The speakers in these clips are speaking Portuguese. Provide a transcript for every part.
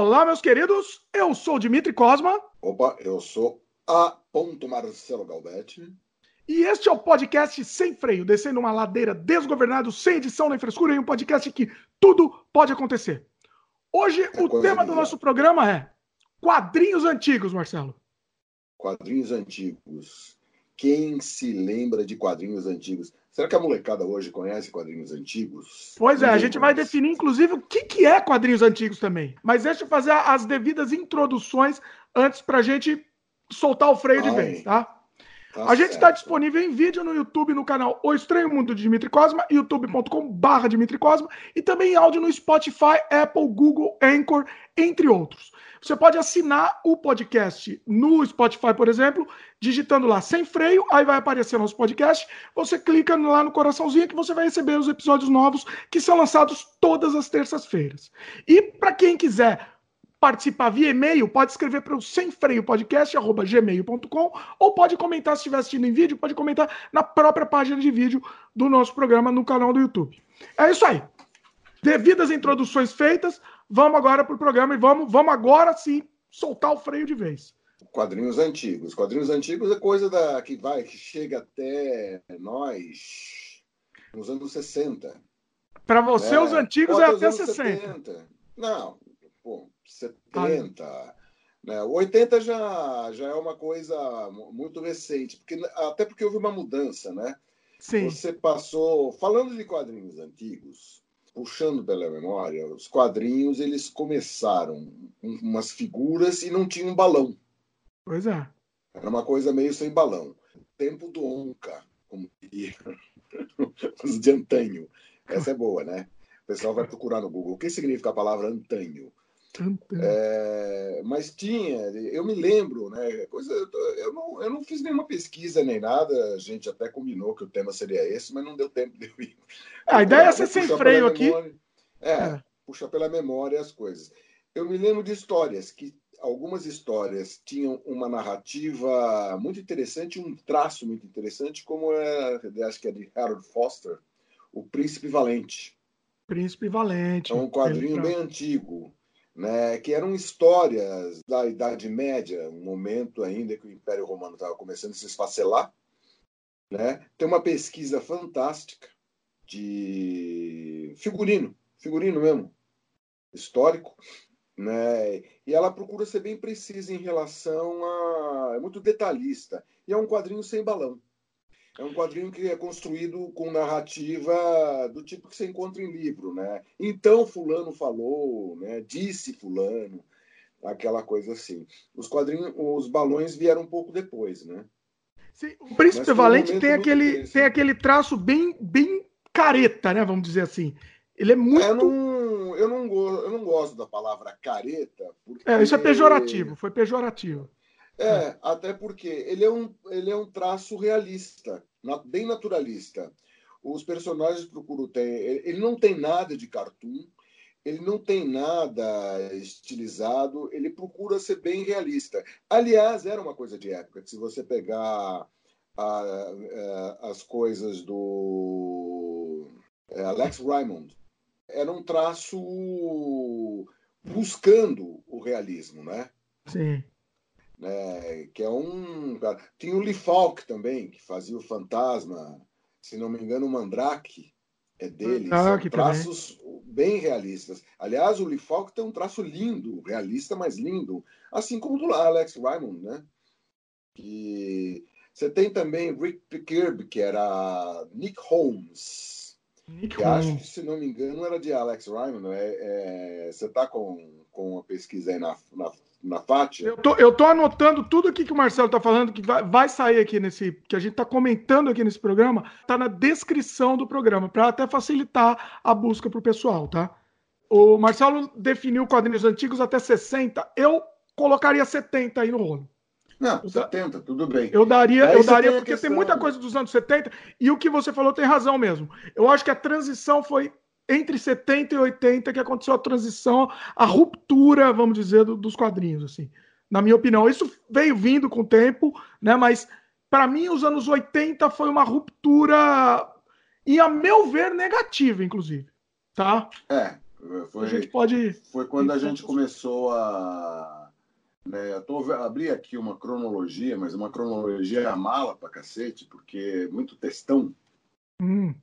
Olá, meus queridos. Eu sou o Dimitri Cosma. Opa, eu sou a ponto Marcelo Galbetti. E este é o podcast Sem Freio, descendo uma ladeira desgovernado, sem edição nem frescura, em um podcast que tudo pode acontecer. Hoje, é o tema do nosso programa é quadrinhos antigos, Marcelo. Quadrinhos antigos. Quem se lembra de quadrinhos antigos? Será que a molecada hoje conhece quadrinhos antigos? Pois é, a gente vai definir, inclusive, o que, que é quadrinhos antigos também. Mas deixa eu fazer as devidas introduções antes para a gente soltar o freio Ai, de vez, tá? Tá a gente está disponível em vídeo no YouTube, no canal O Estranho Mundo de Dimitri Cosma, youtube.com.br Dimitri Cosma, e também em áudio no Spotify, Apple, Google, Anchor, entre outros. Você pode assinar o podcast no Spotify, por exemplo, digitando lá sem freio, aí vai aparecer nosso podcast. Você clica lá no coraçãozinho que você vai receber os episódios novos que são lançados todas as terças-feiras. E para quem quiser participar via e-mail, pode escrever para o semfreiopodcast.gmail.com ou pode comentar, se estiver assistindo em vídeo, pode comentar na própria página de vídeo do nosso programa no canal do YouTube. É isso aí. Devidas introduções feitas, Vamos agora para o programa e vamos, vamos agora sim soltar o freio de vez. Quadrinhos antigos. Quadrinhos antigos é coisa da, que vai, que chega até nós nos anos 60. Para você, é, os antigos é até 60. 70. Não, 70. Ah. Né? 80 já, já é uma coisa muito recente, porque, até porque houve uma mudança, né? Sim. Você passou. Falando de quadrinhos antigos, puxando pela memória, os quadrinhos eles começaram com umas figuras e não tinham um balão. Pois é. Era uma coisa meio sem balão. Tempo do Onca, como diria os de antanho. Essa é boa, né? O pessoal vai procurar no Google. O que significa a palavra antanho? É, mas tinha, eu me lembro, né? Coisa, eu, não, eu não fiz nenhuma pesquisa nem nada, a gente até combinou que o tema seria esse, mas não deu tempo de eu ir. A ideia é ser sem freio aqui. É, é, puxar pela memória as coisas. Eu me lembro de histórias que algumas histórias tinham uma narrativa muito interessante, um traço muito interessante, como é, acho que é de Harold Foster, O Príncipe Valente. Príncipe Valente. É um quadrinho bem antigo né, que eram histórias da Idade Média, um momento ainda que o Império Romano estava começando a se esfacelar. Né? Tem uma pesquisa fantástica de figurino, figurino mesmo, histórico, né? E ela procura ser bem precisa em relação a. é muito detalhista. E é um quadrinho sem balão. É um quadrinho que é construído com narrativa do tipo que você encontra em livro, né? Então fulano falou, né? Disse fulano, aquela coisa assim. Os quadrinhos, os balões vieram um pouco depois, né? Sim, o Príncipe Valente um tem aquele, tem aquele traço bem, bem careta, né? Vamos dizer assim. Ele é muito. Eu não, eu não, eu não gosto da palavra careta. Porque... É, isso é pejorativo, foi pejorativo. É, até porque ele é um, ele é um traço realista bem naturalista. Os personagens procuram ter. Ele não tem nada de cartoon, ele não tem nada estilizado, ele procura ser bem realista. Aliás, era uma coisa de época, que se você pegar a, a, as coisas do é, Alex Raymond, era um traço buscando o realismo, né? Sim né, que é um. Tinha o Lee Falk também, que fazia o fantasma, se não me engano, o Mandrake é dele. Ah, traços também. bem realistas. Aliás, o Lee Falk tem um traço lindo, realista, mas lindo, assim como do Alex Raymond, né? E você tem também Rick Kirby, que era Nick Holmes. Nick que Holmes. acho que, se não me engano, era de Alex Raymond. É, é, você está com, com a pesquisa aí na, na na Fátia. Eu tô, eu tô anotando tudo aqui que o Marcelo tá falando, que vai, vai sair aqui nesse. que a gente tá comentando aqui nesse programa, tá na descrição do programa, para até facilitar a busca pro pessoal, tá? O Marcelo definiu quadrinhos antigos até 60. Eu colocaria 70 aí no rolo. Não, 70, tudo bem. Eu daria, eu daria porque tem muita coisa dos anos 70 e o que você falou tem razão mesmo. Eu acho que a transição foi entre 70 e 80 que aconteceu a transição, a ruptura, vamos dizer, do, dos quadrinhos, assim. Na minha opinião, isso veio vindo com o tempo, né? Mas para mim os anos 80 foi uma ruptura e a meu ver negativa, inclusive, tá? É, Foi, a gente pode. Foi quando a gente começou a. Né, eu tô, abri aqui uma cronologia, mas uma cronologia mala pra cacete, porque é muito textão. Hum.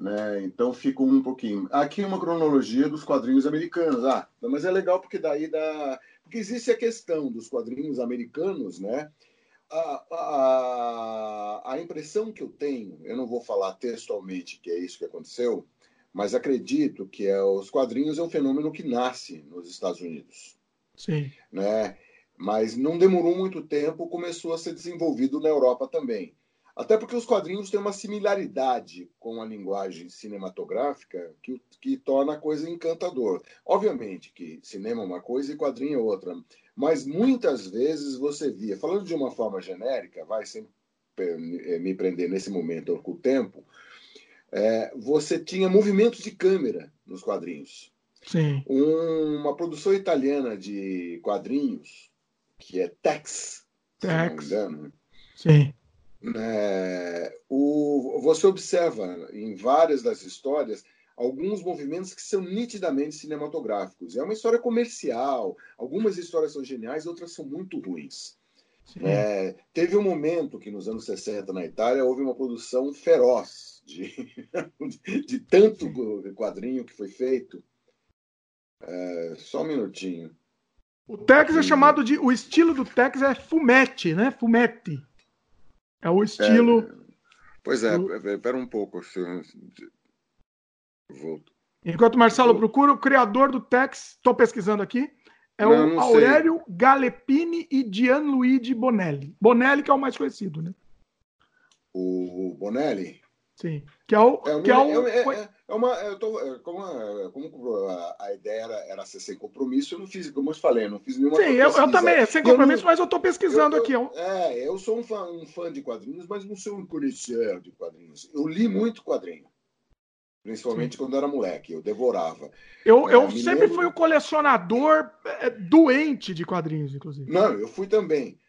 Né, então fica um pouquinho. Aqui uma cronologia dos quadrinhos americanos. Ah, mas é legal porque daí dá. Porque existe a questão dos quadrinhos americanos, né? A, a, a impressão que eu tenho, eu não vou falar textualmente que é isso que aconteceu, mas acredito que é, os quadrinhos é um fenômeno que nasce nos Estados Unidos. Sim. Né? Mas não demorou muito tempo, começou a ser desenvolvido na Europa também. Até porque os quadrinhos têm uma similaridade com a linguagem cinematográfica que, que torna a coisa encantador. Obviamente que cinema é uma coisa e quadrinho é outra, mas muitas vezes você via, falando de uma forma genérica, vai sempre me prender nesse momento com o tempo, é, você tinha movimentos de câmera nos quadrinhos. Sim. Um, uma produção italiana de quadrinhos, que é Tex, Tex. se não me engano. Sim. É, o, você observa em várias das histórias alguns movimentos que são nitidamente cinematográficos. É uma história comercial. Algumas histórias são geniais, outras são muito ruins. É, teve um momento que nos anos 60 na Itália houve uma produção feroz de, de tanto quadrinho que foi feito. É, só um minutinho. O Tex é chamado de. O estilo do Tex é fumete, né? Fumete. É o estilo. É, pois é, espera um pouco. Volto. Enquanto o Marcelo procura, o criador do Tex, estou pesquisando aqui, é não, o Aurélio sei. Galepini e Gianluigi Bonelli. Bonelli que é o mais conhecido, né? O Bonelli? Sim. Que é o. É, que é, o, é, é, é uma. Eu tô, é, como, como a, a, ideia era, era ser sem compromisso, eu não fiz, como eu te falei, eu não fiz nenhuma. Sim, eu, eu, também, é sem compromisso, não, mas eu estou pesquisando eu, aqui. Eu, é, eu sou um fã, um fã de quadrinhos, mas não sou um conhecedor de quadrinhos. Eu li muito quadrinho. Principalmente Sim. quando era moleque, eu devorava. Eu, eu sempre lembro... fui um colecionador é, doente de quadrinhos, inclusive. Não, eu fui também.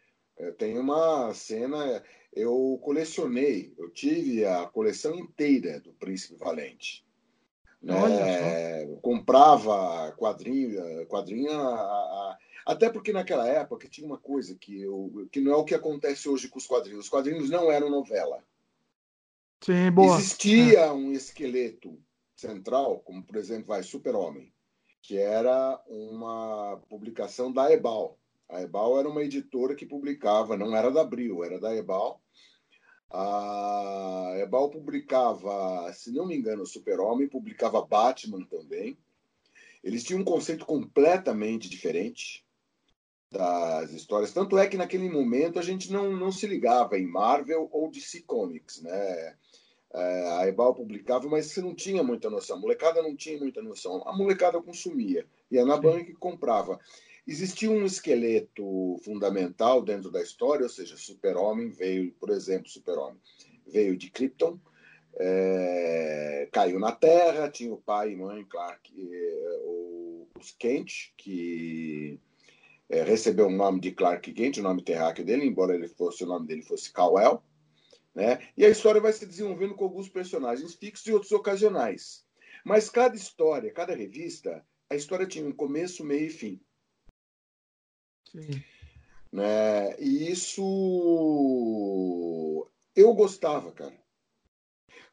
Tem uma cena, eu colecionei, eu tive a coleção inteira do Príncipe Valente. Né? Comprava quadrinho, quadrinho a, a, até porque naquela época tinha uma coisa que, eu, que não é o que acontece hoje com os quadrinhos. Os quadrinhos não eram novela. Sim, boa. Existia é. um esqueleto central, como por exemplo, vai Super-Homem, que era uma publicação da Ebal. A Ebal era uma editora que publicava, não era da Abril, era da Ebal. A Ebal publicava, se não me engano, Super-Homem, publicava Batman também. Eles tinham um conceito completamente diferente das histórias. Tanto é que naquele momento a gente não, não se ligava em Marvel ou DC Comics, né? É, a Ebal publicava, mas você não tinha muita noção. A molecada não tinha muita noção. A molecada consumia. Ia na banca e comprava. Existia um esqueleto fundamental dentro da história, ou seja, Super-Homem veio, por exemplo, Super-Homem veio de Krypton, é, caiu na Terra, tinha o pai e mãe Clark, é, os Kent, que é, recebeu o nome de Clark Kent, o nome terráqueo dele, embora ele fosse o nome dele fosse Kal-El. Né? E a história vai se desenvolvendo com alguns personagens fixos e outros ocasionais. Mas cada história, cada revista, a história tinha um começo, meio e fim. Sim. Né? E isso eu gostava, cara.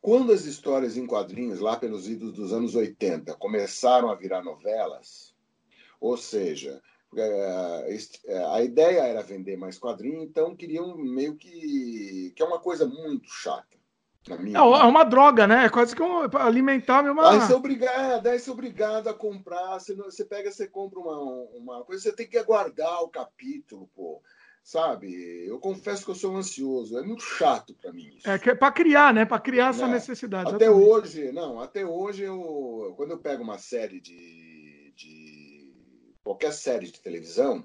Quando as histórias em quadrinhos, lá pelos idos dos anos 80, começaram a virar novelas, ou seja, é, é, a ideia era vender mais quadrinhos, então queriam meio que. que é uma coisa muito chata. É, é uma droga, né? É quase que um, alimentar mesmo. Aí você é obrigado, aí você é obrigado a comprar. Você, você pega, você compra uma, uma coisa, você tem que aguardar o capítulo, pô. Sabe? Eu confesso que eu sou ansioso. É muito chato para mim isso. É que é para criar, né? Para criar essa necessidade. Até exatamente. hoje, não, até hoje eu. Quando eu pego uma série de, de qualquer série de televisão,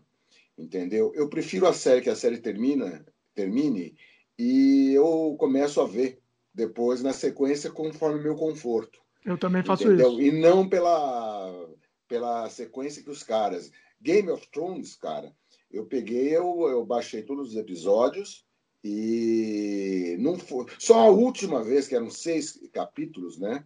entendeu? Eu prefiro a série que a série termina, termine e eu começo a ver depois na sequência conforme meu conforto. Eu também faço entendeu? isso. E não pela pela sequência que os caras. Game of Thrones, cara, eu peguei, eu, eu baixei todos os episódios e não foi, só a última vez que eram seis capítulos, né?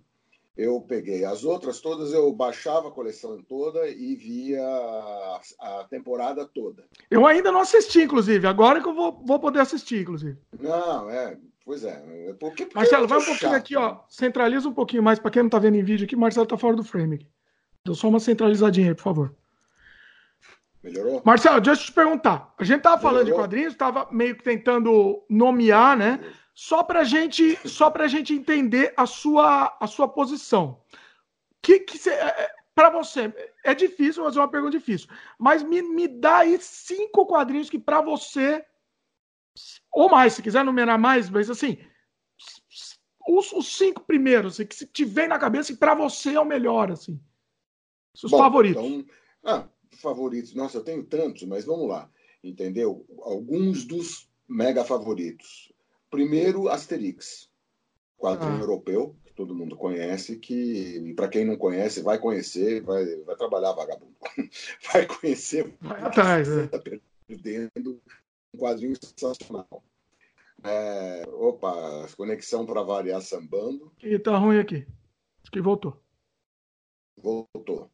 eu peguei. As outras todas eu baixava a coleção toda e via a, a temporada toda. Eu ainda não assisti, inclusive. Agora que eu vou, vou poder assistir, inclusive. Não, é. Pois é. Porque, porque Marcelo, vai um pouquinho chato. aqui, ó. Centraliza um pouquinho mais. Para quem não tá vendo em vídeo aqui, Marcelo tá fora do frame aqui. Deu só uma centralizadinha aí, por favor. Melhorou? Marcelo, deixa eu te perguntar. A gente tava falando Melhorou? de quadrinhos, tava meio que tentando nomear, né? Só para gente, só para gente entender a sua, a sua posição. Que que cê, é, é para você é difícil, mas é uma pergunta difícil. Mas me, me dá aí cinco quadrinhos que para você ou mais, se quiser numerar mais, mas assim, os, os cinco primeiros assim, que se te vem na cabeça e para você é o melhor assim. Seus Bom, favoritos. Então, ah, favoritos. Nossa, eu tenho tantos, mas vamos lá. Entendeu? Alguns dos mega favoritos. Primeiro, Asterix, quadrinho ah. europeu, que todo mundo conhece, que, para quem não conhece, vai conhecer, vai, vai trabalhar vagabundo. vai conhecer. Vai atrás, né? Tá perdendo um quadrinho sensacional. É, opa, conexão para variar sambando. E tá ruim aqui. Acho que voltou. Voltou.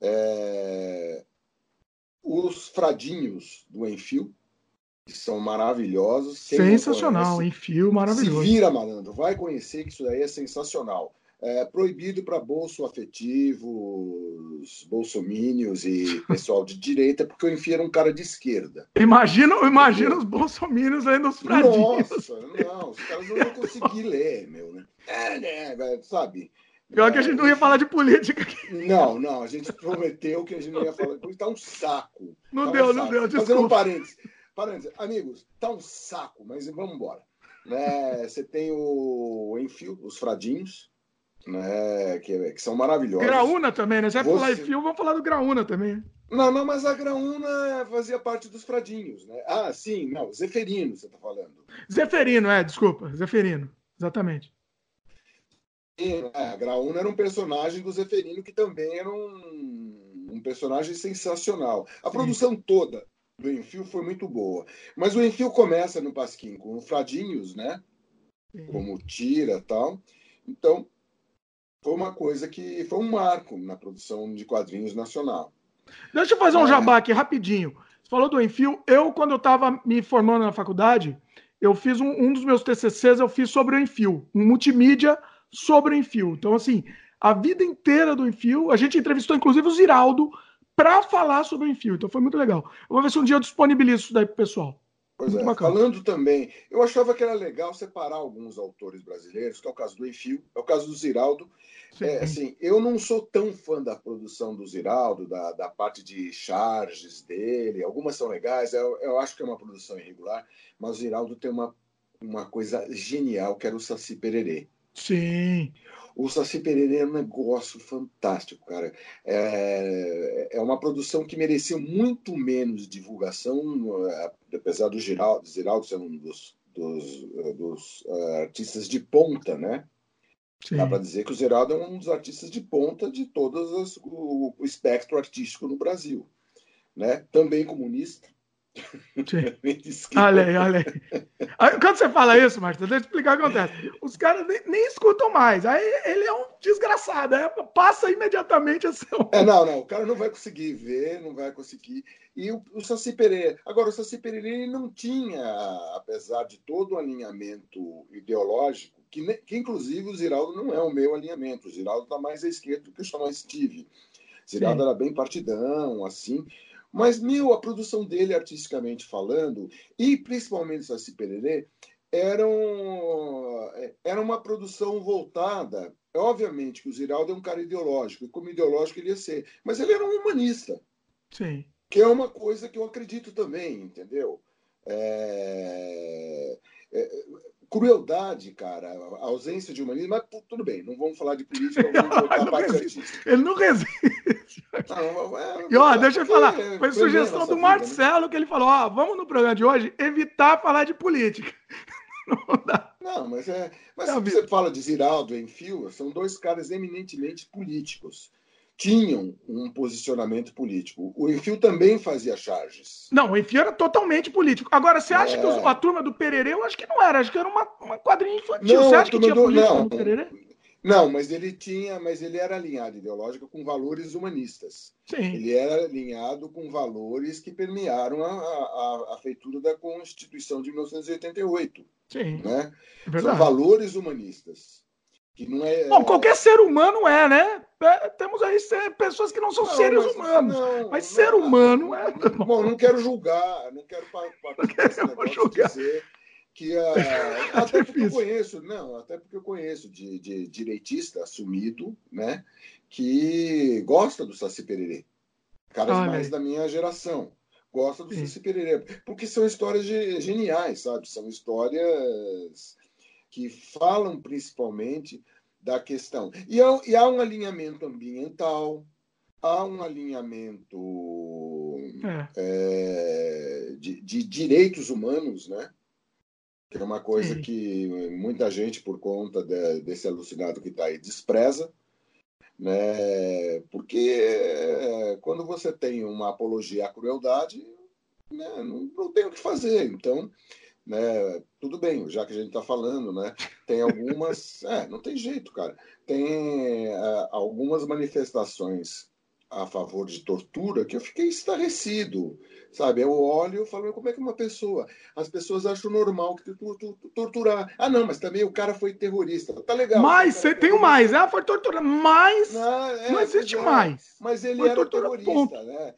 É, os fradinhos do Enfio, que são maravilhosos. Sensacional, conhece, Enfio maravilhoso. Se vira, malandro, vai conhecer que isso daí é sensacional. É proibido para bolso afetivos, bolsomínios e pessoal de direita, porque o Enfio era um cara de esquerda. Imagina, imagina os bolsomínios lendo os fradinhos. Nossa, não, os caras não vão conseguir ler, meu, né? É, né, sabe? Pior que a gente não ia falar de política aqui. Não, não, a gente prometeu que a gente não ia falar. Porque tá um saco. Não tá deu, um não deu. Desculpa. Fazendo um parênteses. parênteses. Amigos, tá um saco, mas vamos embora. Né, você tem o Enfio, os Fradinhos, né, que, que são maravilhosos. Graúna também, né? Vai você... falar Enfio, vamos falar do Graúna também. Não, não, mas a Graúna fazia parte dos Fradinhos, né? Ah, sim, não, Zeferino, você tá falando. Zeferino, é, desculpa, Zeferino, exatamente. Né? A Graúna era um personagem do Zeferino que também era um, um personagem sensacional. A Sim. produção toda do Enfio foi muito boa. Mas o Enfio começa no Pasquim com Fradinhos, né? Sim. Como tira tal. Então, foi uma coisa que foi um marco na produção de quadrinhos nacional. Deixa eu fazer um é. jabá aqui rapidinho. Você falou do Enfio. Eu, quando eu estava me formando na faculdade, eu fiz um, um dos meus TCCs, eu fiz sobre o Enfio, um multimídia sobre o Enfio. Então, assim, a vida inteira do Enfio, a gente entrevistou inclusive o Ziraldo para falar sobre o Enfio. Então foi muito legal. Eu vou ver se um dia eu disponibilizo isso daí pro pessoal. Pois muito é, bacana. falando também, eu achava que era legal separar alguns autores brasileiros, que é o caso do Enfio, é o caso do Ziraldo. É, assim, eu não sou tão fã da produção do Ziraldo, da, da parte de charges dele, algumas são legais, eu, eu acho que é uma produção irregular, mas o Ziraldo tem uma, uma coisa genial, que era o Saci Pererê. Sim. O Saci Pereira é um negócio fantástico, cara. É, é uma produção que mereceu muito menos divulgação, apesar do Geraldo, Geraldo ser um dos, dos, dos uh, artistas de ponta, né? Sim. Dá para dizer que o Geraldo é um dos artistas de ponta de todos o, o espectro artístico no Brasil. Né? Também comunista, olha aí, olha aí. Quando você fala isso, Marta, deixa eu explicar o que acontece. Os caras nem, nem, escutam mais. Aí ele é um desgraçado. Aí passa imediatamente a ser um... É, não, não. O cara não vai conseguir ver, não vai conseguir. E o, o Saci Pereira. Agora, o Saci Pereira não tinha, apesar de todo o alinhamento ideológico, que, que inclusive o Ziraldo não é o meu alinhamento. O Ziraldo está mais à esquerda do que o Xamã Steve. O Ziraldo Sim. era bem partidão, assim. Mas, meu, a produção dele, artisticamente falando, e principalmente Saci Pererê, eram, era uma produção voltada. Obviamente que o Ziraldo é um cara ideológico, e como ideológico ele ia ser, mas ele era um humanista. Sim. Que é uma coisa que eu acredito também, entendeu? É, é, crueldade, cara, a ausência de humanismo, mas tudo bem, não vamos falar de política, vamos voltar a parte Ele não resiste. É, e ó, deixa eu falar, foi sugestão do Marcelo né? que ele falou, ó, vamos no programa de hoje evitar falar de política. Não dá. Não, mas é. Mas se você fala de Ziraldo e Enfio, são dois caras eminentemente políticos tinham um posicionamento político. O Enfio também fazia charges. Não, o Enfio era totalmente político. Agora, você acha é... que a turma do Pererê, eu acho que não era, acho que era uma, uma quadrinha infantil. Não, você acha que tinha do, política não, no Pererê? Não, mas ele tinha, mas ele era alinhado ideológico com valores humanistas. Sim. Ele era alinhado com valores que permearam a, a, a feitura da Constituição de 1988. Sim. Né? É São valores humanistas. Que não é, Bom, qualquer ser humano é, né? É, temos aí pessoas que não são não, seres mas, humanos. Não, mas não, ser humano é. Bom, não quero julgar, não quero, não quero julgar. dizer que a, ah, até porque eu conheço, não, até porque eu conheço de, de direitista assumido, né, que gosta do Saci Pererê. Caras mais da minha geração gosta do Sim. Saci Pererê, porque são histórias geniais, sabe? São histórias que falam principalmente da questão. E há, e há um alinhamento ambiental, há um alinhamento é. É, de, de direitos humanos, né? Que é uma coisa Sim. que muita gente, por conta de, desse alucinado que está aí, despreza, né? porque é, quando você tem uma apologia à crueldade, né? não, não tem o que fazer. Então, né? tudo bem, já que a gente está falando, né? tem algumas. é, não tem jeito, cara. Tem é, algumas manifestações a favor de tortura que eu fiquei estarrecido, sabe? Eu olho e falo, como é que uma pessoa, as pessoas acham normal que tu, tu, tu, torturar. Ah, não, mas também o cara foi terrorista. Tá legal. Mas você tem o mais, ah, foi torturado, mas não, é, não existe é, mais. Mas ele foi era terrorista, ponto. né?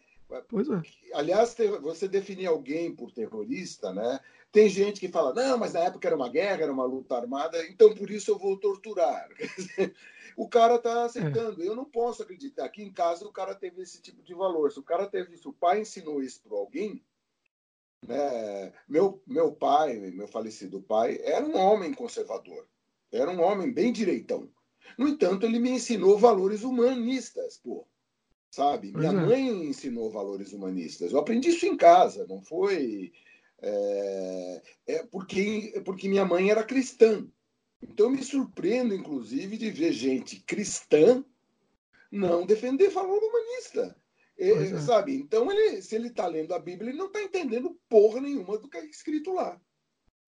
Pois é. Aliás, você definir alguém por terrorista, né? Tem gente que fala, não, mas na época era uma guerra, era uma luta armada, então por isso eu vou torturar. o cara está aceitando. É. Eu não posso acreditar que em casa o cara teve esse tipo de valor. Se o cara teve isso, o pai ensinou isso para alguém. Né? Meu, meu pai, meu falecido pai, era um homem conservador. Era um homem bem direitão. No entanto, ele me ensinou valores humanistas, pô. Sabe? Minha é. mãe ensinou valores humanistas. Eu aprendi isso em casa, não foi. É, é porque, porque minha mãe era cristã. Então me surpreendo, inclusive, de ver gente cristã não defender valor humanista. É, é. Sabe? Então, ele, se ele está lendo a Bíblia, ele não está entendendo porra nenhuma do que é escrito lá.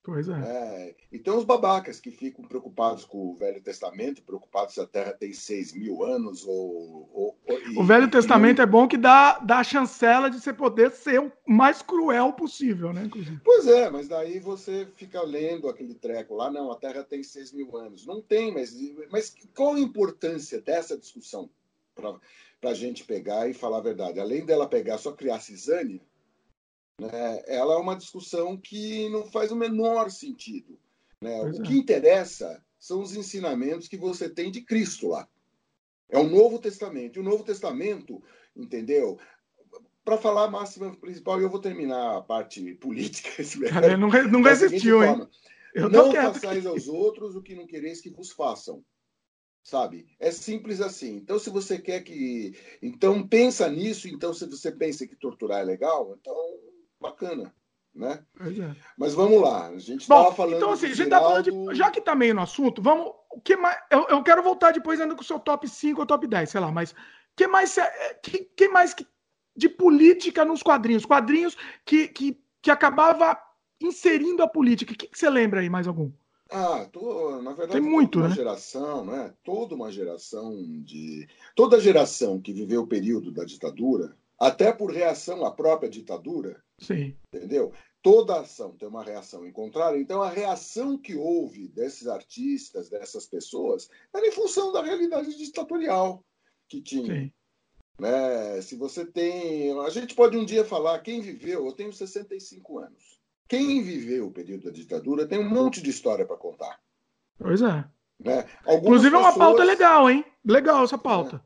Pois é. é. Então, os babacas que ficam preocupados com o Velho Testamento, preocupados se a Terra tem 6 mil anos ou. ou, ou o Velho e, Testamento e... é bom que dá, dá a chancela de você poder ser o mais cruel possível, né? Inclusive. Pois é, mas daí você fica lendo aquele treco lá, não, a Terra tem 6 mil anos. Não tem, mas, mas qual a importância dessa discussão para a gente pegar e falar a verdade? Além dela pegar só criar cisânia né? Ela é uma discussão que não faz o menor sentido. Né? O é. que interessa são os ensinamentos que você tem de Cristo lá. É o Novo Testamento. E o Novo Testamento, entendeu? Para falar a máxima principal, eu vou terminar a parte política. Cara, não, não resistiu, hein? Eu não façais aos outros o que não quereis que vos façam. Sabe? É simples assim. Então, se você quer que. Então, pensa nisso. Então, se você pensa que torturar é legal, então bacana. Né? É. Mas vamos lá, a gente estava falando. Então, assim, a gente tá falando de, Já que está meio no assunto, vamos. O que mais, eu, eu quero voltar depois ainda com o seu top 5 ou top 10, sei lá, mas que mais, que, que mais que, de política nos quadrinhos? Quadrinhos que, que, que acabava inserindo a política. O que, que você lembra aí, mais algum? Ah, tô, na verdade, Tem muito, uma né? geração, né? Toda uma geração de. Toda geração que viveu o período da ditadura, até por reação à própria ditadura, Sim. Entendeu? Toda ação tem uma reação em contrário. Então, a reação que houve desses artistas, dessas pessoas, era em função da realidade ditatorial que tinha. Sim. Né? Se você tem. A gente pode um dia falar, quem viveu, eu tenho 65 anos. Quem viveu o período da ditadura tem um monte de história para contar. Pois é. Né? Inclusive, pessoas... é uma pauta legal, hein? Legal essa pauta.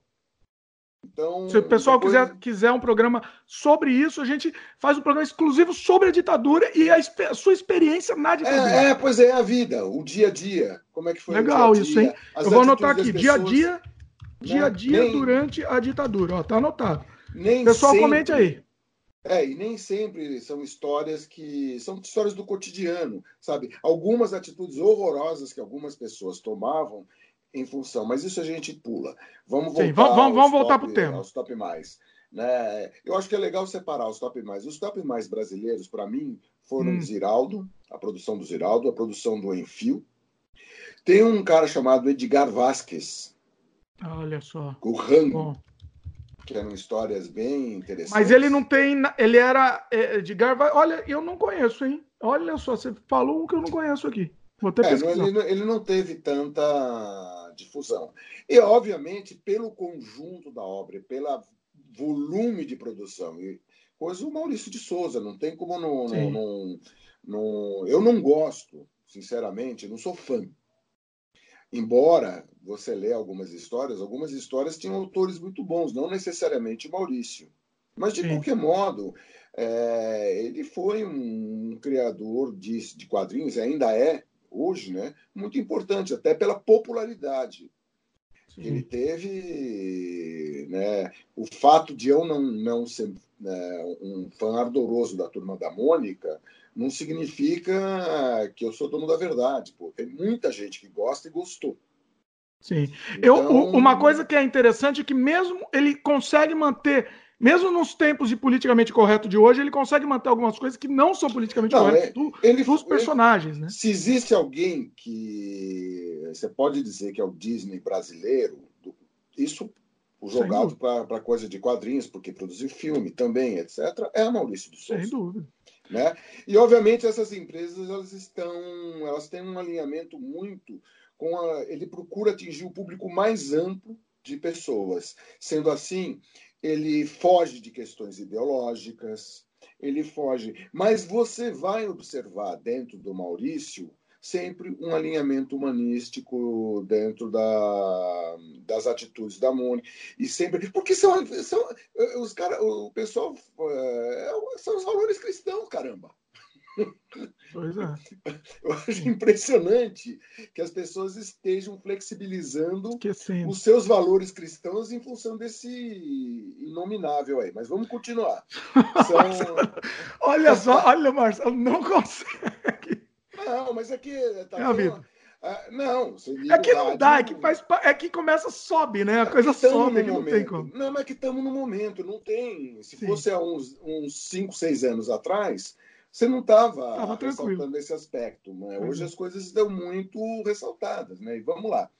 Então, Se o pessoal quiser, quiser um programa sobre isso, a gente faz um programa exclusivo sobre a ditadura e a, a sua experiência na ditadura. É, é, pois é, a vida, o dia a dia. Como é que foi Legal dia -dia, isso, hein? Eu vou anotar aqui, pessoas... dia a dia, dia a né? dia nem... durante a ditadura. Ó, tá anotado. Nem pessoal, sempre... comente aí. É, e nem sempre são histórias que são histórias do cotidiano, sabe? Algumas atitudes horrorosas que algumas pessoas tomavam em função, mas isso a gente pula. Vamos voltar, Sim, vamos, vamos, vamos voltar para o tema. Aos top mais. Né? Eu acho que é legal separar os top mais. Os top mais brasileiros, para mim, foram hum. Ziraldo, a produção do Ziraldo, a produção do Enfio. Tem um cara chamado Edgar Vasquez. Olha só. O Rango. Que eram histórias bem interessantes. Mas ele não tem. Ele era. É, Edgar Olha, eu não conheço, hein? Olha só, você falou um que eu não conheço aqui. Vou até é, ele, ele não teve tanta difusão. E, obviamente, pelo conjunto da obra, pelo volume de produção, e coisa o Maurício de Souza, não tem como não, não, não, não, Eu não gosto, sinceramente, não sou fã. Embora você lê algumas histórias, algumas histórias tinham autores muito bons, não necessariamente Maurício. Mas, de Sim. qualquer modo, é, ele foi um criador de, de quadrinhos, ainda é, hoje, né, muito importante, até pela popularidade. Sim. Ele teve né, o fato de eu não, não ser né, um fã ardoroso da turma da Mônica, não significa que eu sou dono da verdade. Pô. Tem muita gente que gosta e gostou. Sim. Então... Eu, uma coisa que é interessante é que mesmo ele consegue manter mesmo nos tempos de politicamente correto de hoje, ele consegue manter algumas coisas que não são politicamente não, corretas é, do, ele, dos personagens, ele, né? Se existe alguém que você pode dizer que é o Disney brasileiro, isso jogado para coisa de quadrinhos, porque produziu filme também, etc., é a Maurício do Souza. Sem dúvida. Né? E obviamente essas empresas elas estão, elas têm um alinhamento muito com a, ele procura atingir o público mais amplo de pessoas. Sendo assim, ele foge de questões ideológicas, ele foge. Mas você vai observar dentro do Maurício sempre um alinhamento humanístico dentro da, das atitudes da Mônica e sempre porque são, são os cara o pessoal é, são os valores cristãos caramba Pois é. Eu acho impressionante que as pessoas estejam flexibilizando os seus valores cristãos em função desse inominável aí. Mas vamos continuar. São... olha só, olha, Marcelo, não consegue. Não, mas aqui. Tá é a vida. Ah, não, é que não dá, é que, faz, é que começa, sobe, né? A coisa sobe, que não tem como. Não, mas é que estamos no momento, não tem. Se Sim. fosse há uns 5, 6 anos atrás, você não estava ressaltando esse aspecto. Né? Hoje as coisas estão muito ressaltadas, né? E vamos lá.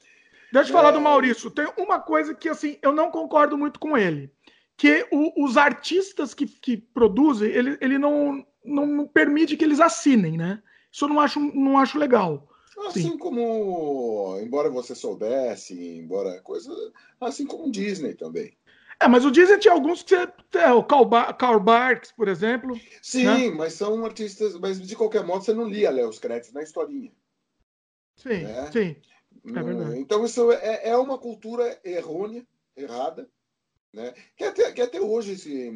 Deixa eu é... falar do Maurício. Tem uma coisa que assim eu não concordo muito com ele. Que o, os artistas que, que produzem, ele, ele não, não permite que eles assinem, né? Isso eu não acho, não acho legal. Assim Sim. como, embora você soubesse, embora coisa, assim como o Disney também. É, mas o Disney tinha alguns que você. É, o Carl, Barks, por exemplo. Sim, né? mas são artistas. Mas de qualquer modo você não lia ler os créditos na historinha. Sim, né? sim. É verdade. Então isso é, é uma cultura errônea, errada, né? Que até, que até hoje sim,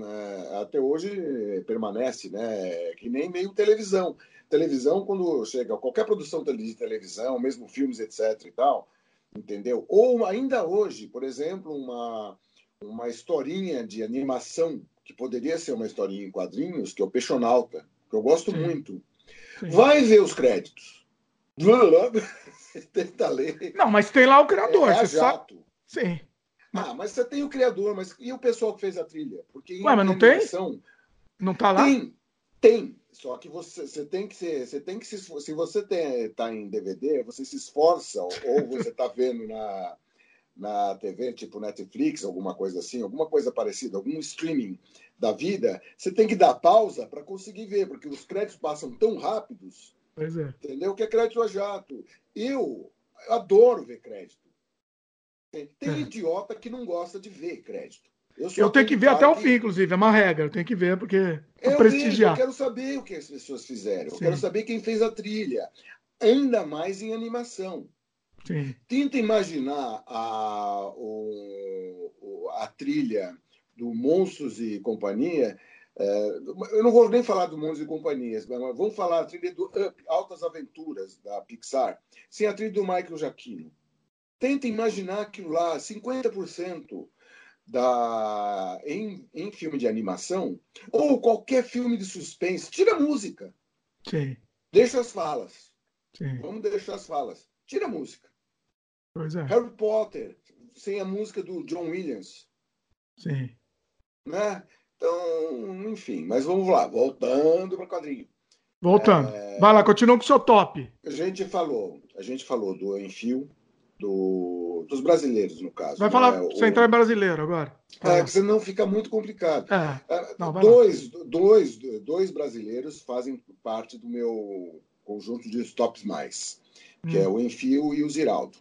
até hoje permanece, né? Que nem meio televisão. Televisão, quando chega qualquer produção de televisão, mesmo filmes, etc. e tal, entendeu? Ou ainda hoje, por exemplo, uma uma historinha de animação, que poderia ser uma historinha em quadrinhos, que é o Peixonauta, que eu gosto Sim. muito. Sim. Vai ver os créditos. Tenta ler. Não, mas tem lá o criador. É, é jato. Sim. Ah, mas você tem o criador, mas e o pessoal que fez a trilha? Porque Ué, mas não tem? Não tá lá? Tem, tem. Só que você, você tem que ser, você tem que se, se você tem, tá em DVD, você se esforça ou você tá vendo na na TV, tipo Netflix, alguma coisa assim, alguma coisa parecida, algum streaming da vida, você tem que dar pausa para conseguir ver, porque os créditos passam tão rápidos. Pois é. Entendeu? Que é crédito a jato. Eu adoro ver crédito. Tem, tem é. idiota que não gosta de ver crédito. Eu, eu tenho que ver até o fim, inclusive, é uma regra. Eu tenho que ver porque eu prestigiar. Vejo, eu quero saber o que as pessoas fizeram. Sim. Eu quero saber quem fez a trilha. Ainda mais em animação. Sim. Tenta imaginar a, o, a trilha do Monstros e Companhia. É, eu não vou nem falar do Monstros e Companhias, mas vamos falar a trilha do Up, Altas Aventuras, da Pixar, sem a trilha do Michael Giacchino. Tenta imaginar aquilo lá, 50% da, em, em filme de animação, ou qualquer filme de suspense, tira a música. Sim. Deixa as falas. Sim. Vamos deixar as falas. Tira a música. Pois é. Harry Potter, sem a música do John Williams. Sim. Né? Então, enfim, mas vamos lá, voltando para o quadrinho. Voltando. É... Vai lá, continua com o seu top. A gente falou a gente falou do Enfio, do, dos brasileiros, no caso. Vai falar né? central o... brasileiro agora. É, que senão fica muito complicado. É. é não, dois, dois, dois brasileiros fazem parte do meu conjunto de stops mais, que hum. é o Enfio e o Ziraldo.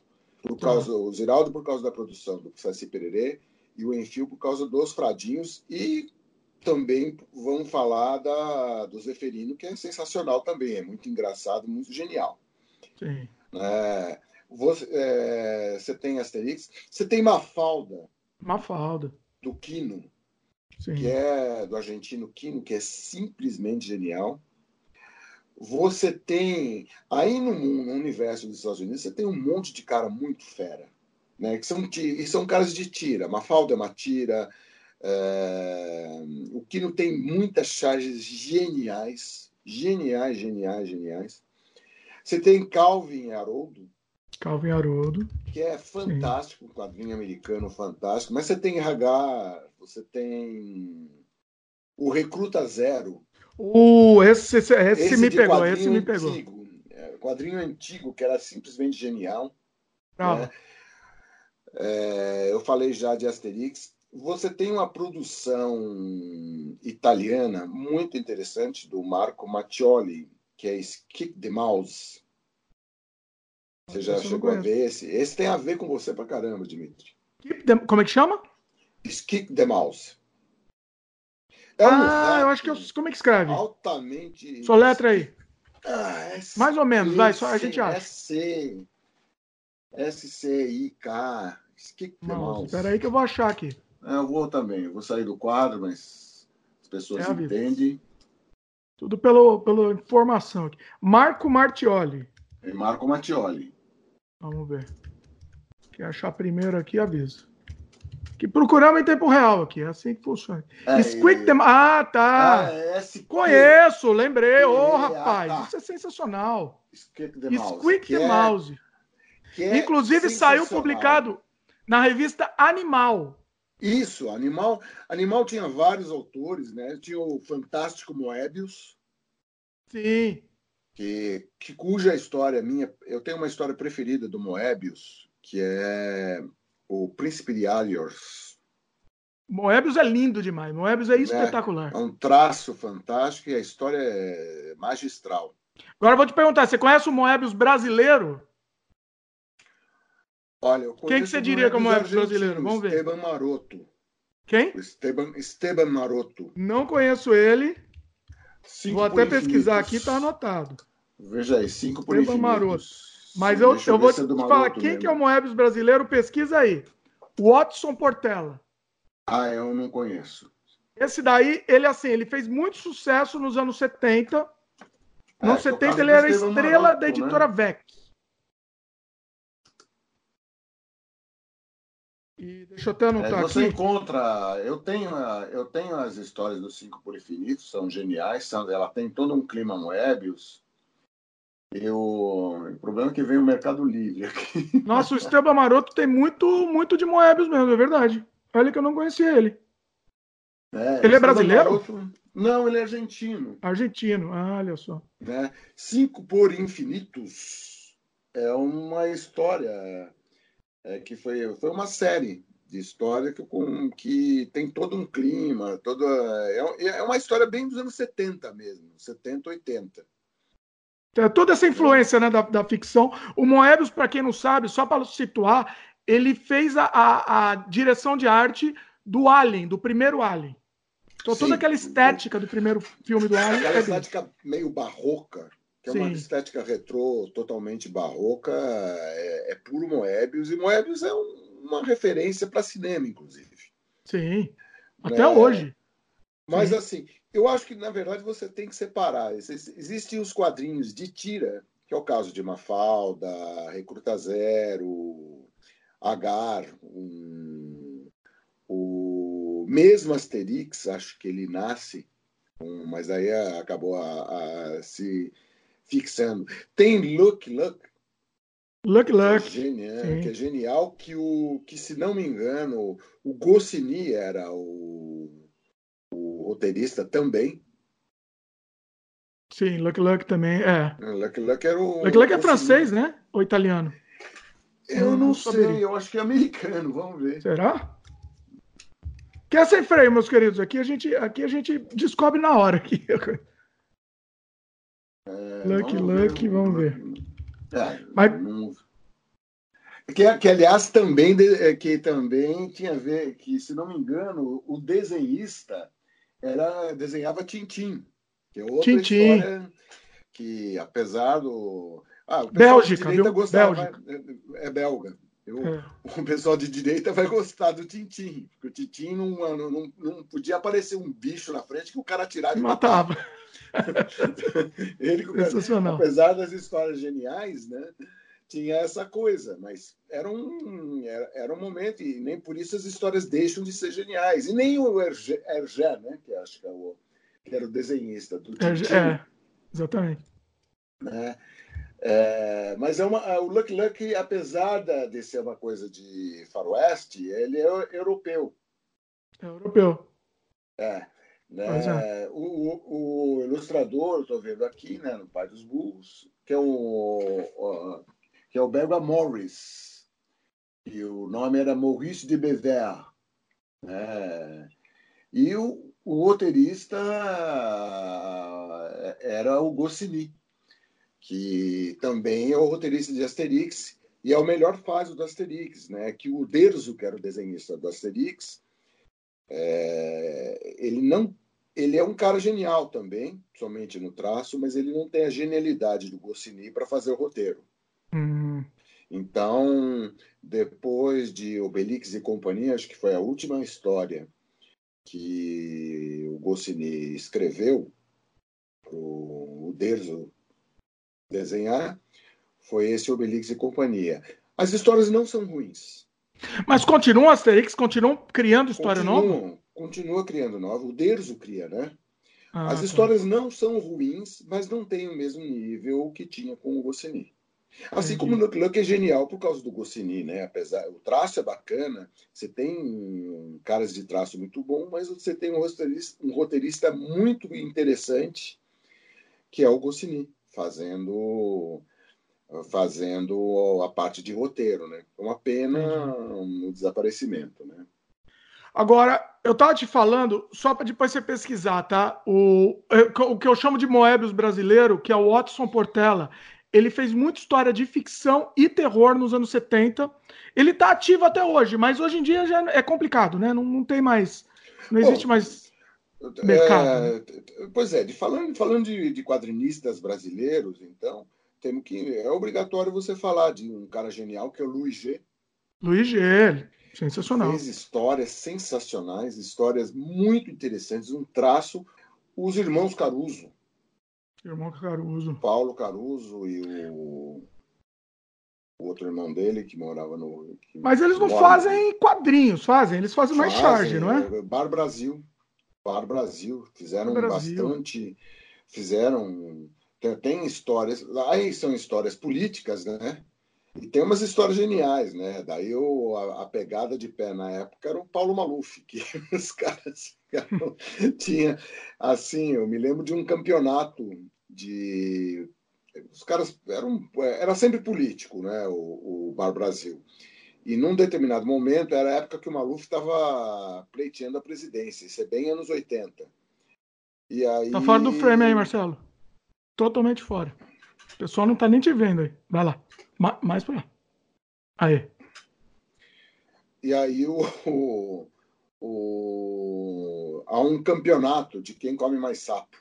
Por tá. causa, O Ziraldo por causa da produção do Saci Pererê e o Enfio por causa dos Fradinhos e também vamos falar da, do Zeferino, que é sensacional também, é muito engraçado, muito genial. Sim. É, você, é, você tem Asterix, você tem Mafalda. Mafalda. Do Quino, Sim. que é do argentino Quino, que é simplesmente genial. Você tem, aí no, mundo, no universo dos Estados Unidos, você tem um monte de cara muito fera, né? Que são, e são caras de tira. Mafalda é uma tira. É, o Quino tem muitas charges geniais, geniais, geniais, geniais. Você tem Calvin Haroldo, Calvin Haroldo. Que é fantástico, um quadrinho americano fantástico. Mas você tem RH, você tem o Recruta Zero. Uh, esse, esse, esse, esse me pegou, esse me pegou. Antigo, é, quadrinho antigo que era simplesmente genial. Né? É, eu falei já de Asterix. Você tem uma produção italiana muito interessante do Marco Mattioli, que é Kick the Mouse. Você já chegou a ver esse? Esse tem a ver com você pra caramba, Dimitri. Como é que chama? Kick the Mouse. É um ah, eu acho que eu. Como é que escreve? Altamente. Sua letra aí. Ah, é Mais ou menos, vai, só a gente acha. S S-C-I-K. Mouse. Espera aí que eu vou achar aqui. É, eu vou também. Eu vou sair do quadro, mas as pessoas é entendem. Tudo pelo, pela informação aqui. Marco Martioli. É Marco Martioli. Vamos ver. Quer achar primeiro aqui, aviso. Que procuramos em tempo real aqui, é assim que funciona. É, Squeak the... Ah, tá. Ah, é Conheço, lembrei. Ô, oh, rapaz, ah, tá. isso é sensacional. Squeak the Mouse. Squeak the é... Mouse. É Inclusive saiu publicado na revista Animal. Isso, Animal. Animal tinha vários autores, né? Tinha o Fantástico Moebius. Sim que, que cuja história minha, eu tenho uma história preferida do Moebius, que é o Príncipe de Aliors. Moebius é lindo demais, Moebius é, é espetacular. É um traço fantástico e a história é magistral. Agora eu vou te perguntar, você conhece o Moebius brasileiro? Olha, eu Quem que você diria que é o Moebius brasileiro? Vamos ver. Esteban Maroto. Quem? Esteban, Esteban Maroto. Não conheço ele. Cinco vou até pesquisar aqui, tá anotado. Veja aí, cinco por infinitos. Maroto. Mas eu, eu vou te falar, quem mesmo. que é o Moebius brasileiro? Pesquisa aí. Watson Portela. Ah, eu não conheço. Esse daí, ele assim, ele fez muito sucesso nos anos 70. Nos anos é, 70 ele era estrela Maroto, da editora né? VEC. E deixa eu até anotar é, você aqui. encontra, eu tenho, eu tenho as histórias dos cinco por infinito, são geniais, são, ela tem todo um clima Moebius. Eu, o problema é que vem o Mercado Livre aqui. Nossa, o Esteban Maroto tem muito, muito de Moebius mesmo, é verdade. Olha que eu não conhecia ele. É, ele é brasileiro? Maroto... Não, ele é argentino. Argentino, ah, olha só. Né? Cinco por Infinitos é uma história é, que foi, foi uma série de história que, com, que tem todo um clima, toda, é, é uma história bem dos anos 70 mesmo, 70, 80. É, toda essa influência né, da, da ficção. O Moebius, para quem não sabe, só para situar, ele fez a, a, a, direção de arte do Alien, do primeiro Alien. Então, Sim. toda aquela estética do primeiro filme do Alien. Aquela é estética meio barroca, que é Sim. uma estética retrô totalmente barroca, é, é, puro Moebius, e Moebius é um, uma referência para cinema, inclusive. Sim, até é, hoje. Mas, Sim. assim, eu acho que, na verdade, você tem que separar. Existem os quadrinhos de tira, que é o caso de Mafalda, Recruta Zero, Agar, um, o mesmo Asterix, acho que ele nasce, um, mas aí acabou a, a, se fixando. Tem Look Look. Look Look. Que é genial, que, é genial, que, o, que, se não me engano, o Goscinny era o roteirista também. Sim, Lucky Luck também, é. é Lucky Luck era o. Lucky Luck é francês, né? Ou italiano? Eu não, não sei, eu acho que é americano, vamos ver. Será? Que é sem freio, meus queridos. Aqui a gente, aqui a gente descobre na hora. Aqui. É, lucky, ver, vamos ver. É, Mas... Não... Que, que, aliás, também, é, que também tinha a ver, que, se não me engano, o desenhista era, desenhava Tintim. Que é outra Tintim. história que, apesar do. Ah, Bélgica, viu? Gostava, Bélgica. É, é belga. Eu, é. O pessoal de direita vai gostar do Tintim, porque o Tintim não, não, não podia aparecer um bicho na frente que o cara tirava e matava. Ele, Sensacional. apesar das histórias geniais, né? Tinha essa coisa, mas era um, era, era, um momento, e nem por isso as histórias deixam de ser geniais. E nem o Hergé, Hergé né? Que acho que, é o, que era o desenhista do Tintim. É, exatamente. Né? É, mas é uma, é, o Lucky Lucky, apesar de ser uma coisa de faroeste, ele é europeu. É europeu. É. Né? É. O, o, o, ilustrador, estou vendo aqui, né, no Pai dos Burros, que é o, o que é o belga Morris. E o nome era Maurice de Bever. Né? E o, o roteirista era o Goscinny que também é o roteirista de Asterix e é o melhor fase do Asterix, né? Que o Derzo, que era o desenhista do Asterix, é... ele não, ele é um cara genial também, somente no traço, mas ele não tem a genialidade do Goscinny para fazer o roteiro. Uhum. Então, depois de Obelix e companhia, acho que foi a última história que o Goscinny escreveu, o Derzo desenhar, foi esse Obelix e companhia. As histórias não são ruins. Mas continuam Asterix, continuam criando história continuam, nova? Continua criando nova. O Derzo cria, né? Ah, As tá. histórias tá. não são ruins, mas não têm o mesmo nível que tinha com o Goscinny. Assim como o Luck Luck é genial por causa do Goscinny, né? Apesar, o traço é bacana, você tem caras de traço muito bom, mas você tem um roteirista, um roteirista muito interessante, que é o Goscinny fazendo fazendo a parte de roteiro, né? É uma pena o desaparecimento, né? Agora, eu tava te falando, só para depois você pesquisar, tá? O, o que eu chamo de Moebius brasileiro, que é o Watson Portela, ele fez muita história de ficção e terror nos anos 70. Ele tá ativo até hoje, mas hoje em dia já é complicado, né? Não, não tem mais. Não existe Bom, mais mercado. É, pois é, de, falando, falando de, de quadrinistas brasileiros, então, temos que. É obrigatório você falar de um cara genial que é o Luiz G. Luiz G, sensacional. Fez histórias sensacionais, histórias muito interessantes, um traço. Os irmãos Caruso. Irmão Caruso. Paulo Caruso e o, o outro irmão dele que morava no. Que Mas eles não fazem quadrinhos, fazem, eles fazem, fazem mais charge, não é? Bar Brasil o Brasil. Fizeram Brasil. bastante. Fizeram. Tem, tem, histórias. Aí são histórias políticas, né? E tem umas histórias geniais, né? Daí eu, a, a, pegada de pé na época era o Paulo Maluf, que os caras tinha assim, eu me lembro de um campeonato de os caras eram era sempre político, né? O, o Bar Brasil. E num determinado momento, era a época que o Maluf estava pleiteando a presidência, isso é bem anos 80. E aí... Tá fora do frame aí, Marcelo. Totalmente fora. O pessoal não tá nem te vendo aí. Vai lá. Ma mais pra lá. Aí. E aí o, o, o, há um campeonato de quem come mais sapo.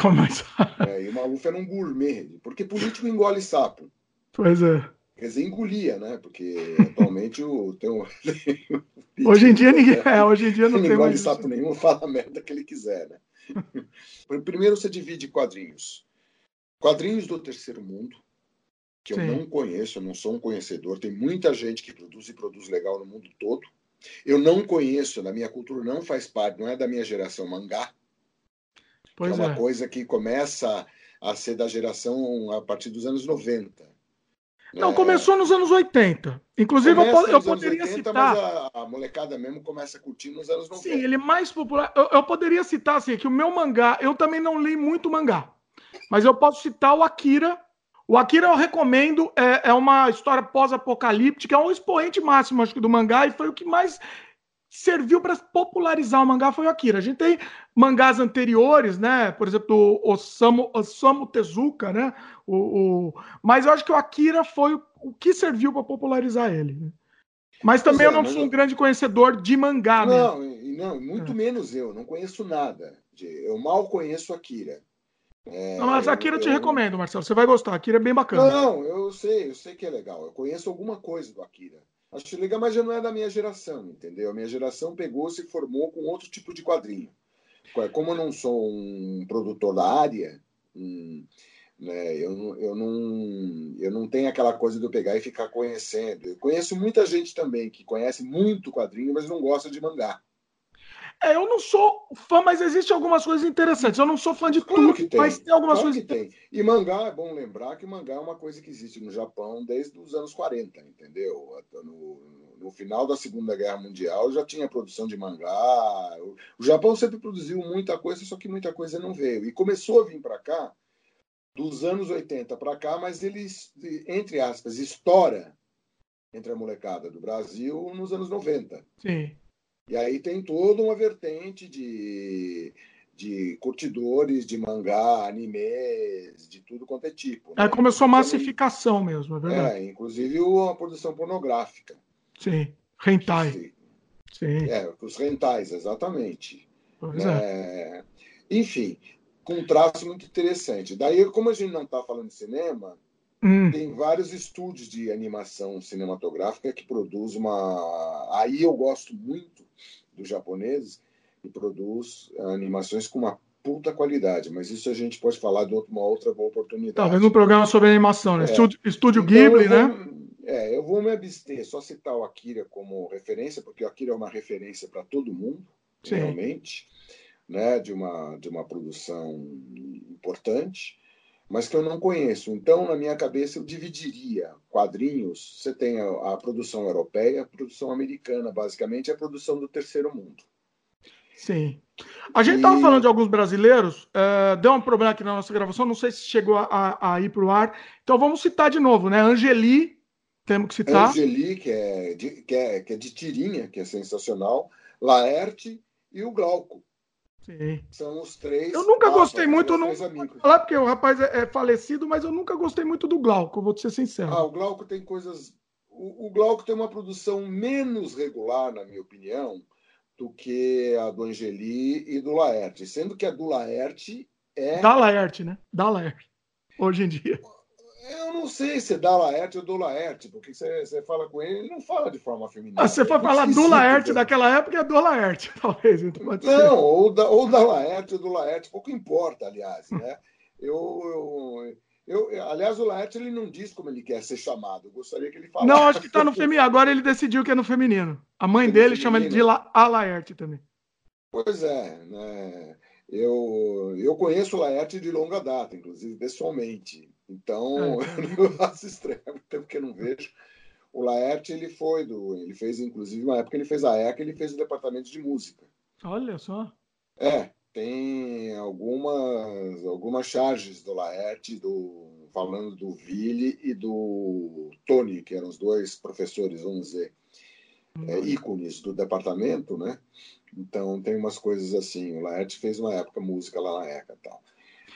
Come mais sapo. É, e o Maluf era um gourmet, porque político engole sapo. Pois é. Quer dizer, engolia, né? Porque atualmente o, tem um. hoje em dia ninguém. É, hoje em dia não tem mais. sapo nenhum, fala a merda que ele quiser, né? Primeiro você divide quadrinhos. Quadrinhos do terceiro mundo, que Sim. eu não conheço, eu não sou um conhecedor. Tem muita gente que produz e produz legal no mundo todo. Eu não conheço, na minha cultura não faz parte, não é da minha geração mangá. Pois é uma é. coisa que começa a ser da geração a partir dos anos 90. Não, é... começou nos anos 80. Inclusive, Começa eu, eu poderia 80, citar. Mas a, a, molecada mesmo começa a curtir nos anos 90. Sim, ele é mais popular. Eu, eu, poderia citar assim, que o meu mangá, eu também não li muito mangá. Mas eu posso citar o Akira. O Akira eu recomendo, é, é uma história pós-apocalíptica, é um expoente máximo, acho que, do mangá, e foi o que mais serviu para popularizar o mangá foi o Akira. A gente tem mangás anteriores, né? Por exemplo, o Osamu, Osamu Tezuka, né? O, o... Mas eu acho que o Akira foi o, que serviu para popularizar ele. Né? Mas também é, eu não sou um grande conhecedor de mangá. Não, mesmo. não muito é. menos eu. Não conheço nada. Eu mal conheço Akira. É, não, mas Akira eu, te eu... recomendo, Marcelo. Você vai gostar. Akira é bem bacana. Não, eu sei, eu sei que é legal. Eu conheço alguma coisa do Akira. Acho legal, mas já não é da minha geração, entendeu? A minha geração pegou, se formou com outro tipo de quadrinho. Como eu não sou um produtor da área, hum, né, eu, eu, não, eu não tenho aquela coisa de eu pegar e ficar conhecendo. Eu conheço muita gente também que conhece muito quadrinho, mas não gosta de mangá. É, eu não sou fã, mas existem algumas coisas interessantes. Eu não sou fã de claro tudo, tem. mas tem algumas claro coisas. Que tem. E mangá, é bom lembrar que mangá é uma coisa que existe no Japão desde os anos 40, entendeu? No, no final da Segunda Guerra Mundial já tinha produção de mangá. O Japão sempre produziu muita coisa, só que muita coisa não veio. E começou a vir para cá dos anos 80 para cá, mas eles, entre aspas, estoura entre a molecada do Brasil nos anos 90. Sim. E aí tem toda uma vertente de, de curtidores de mangá, animes, de tudo quanto é tipo. Né? É, começou a massificação mesmo, é verdade. É, inclusive a produção pornográfica. Sim, hentai. Sim. É, os rentais, exatamente. Pois é. é. Enfim, com um traço muito interessante. Daí, como a gente não está falando de cinema, Hum. Tem vários estúdios de animação cinematográfica que produz uma. Aí eu gosto muito dos japoneses que produz animações com uma puta qualidade, mas isso a gente pode falar de uma outra boa oportunidade. Talvez um programa sobre animação, né? É. Estúdio, Estúdio então, Ghibli, vou, né? É, eu vou me abster, só citar o Akira como referência, porque o Akira é uma referência para todo mundo, Sim. realmente, né? De uma, de uma produção importante mas que eu não conheço. Então, na minha cabeça, eu dividiria quadrinhos. Você tem a, a produção europeia, a produção americana, basicamente, é a produção do terceiro mundo. Sim. A gente estava e... falando de alguns brasileiros, uh, deu um problema aqui na nossa gravação, não sei se chegou a, a, a ir para o ar. Então vamos citar de novo, né? Angeli, temos que citar. Angeli, que é, de, que, é, que é de tirinha, que é sensacional. Laerte e o Glauco. Sim. São os três. Eu nunca gostei muito, não falar porque o rapaz é, é, falecido, mas eu nunca gostei muito do Glauco, vou ser sincero. Ah, o Glauco tem coisas. O, o Glauco tem uma produção menos regular, na minha opinião, do que a do Angeli e do Laerte. Sendo que a do Laerte é. Da Laerte, né? Da Laerte. Hoje em dia. Eu não sei se é da Laerte ou do Laerte, porque você, fala com ele, ele não fala de forma feminina. Ah, você for é falar do Laerte daquela época, é do Laerte, talvez. Então não, ou da, ou da Laerte ou do Laerte, pouco importa, aliás. Né? eu, eu, eu, aliás, o Laerte ele não diz como ele quer ser chamado. Eu gostaria que ele falasse. Não, acho que está no feminino. Agora ele decidiu que é no feminino. A mãe é dele chama ele de La, a Laerte também. Pois é, né? Eu, eu conheço o Laerte de longa data, inclusive pessoalmente. Então, é. eu não faço estreia, muito tempo que eu não vejo. O Laerte, ele foi do. Ele fez, inclusive, uma época ele fez a ECA, ele fez o departamento de música. Olha só. É, tem algumas, algumas charges do Laerte, do, falando do Ville e do Tony, que eram os dois professores, vamos dizer, é, uhum. ícones do departamento, né? Então tem umas coisas assim. O Laerte fez uma época música lá na ECA e tal.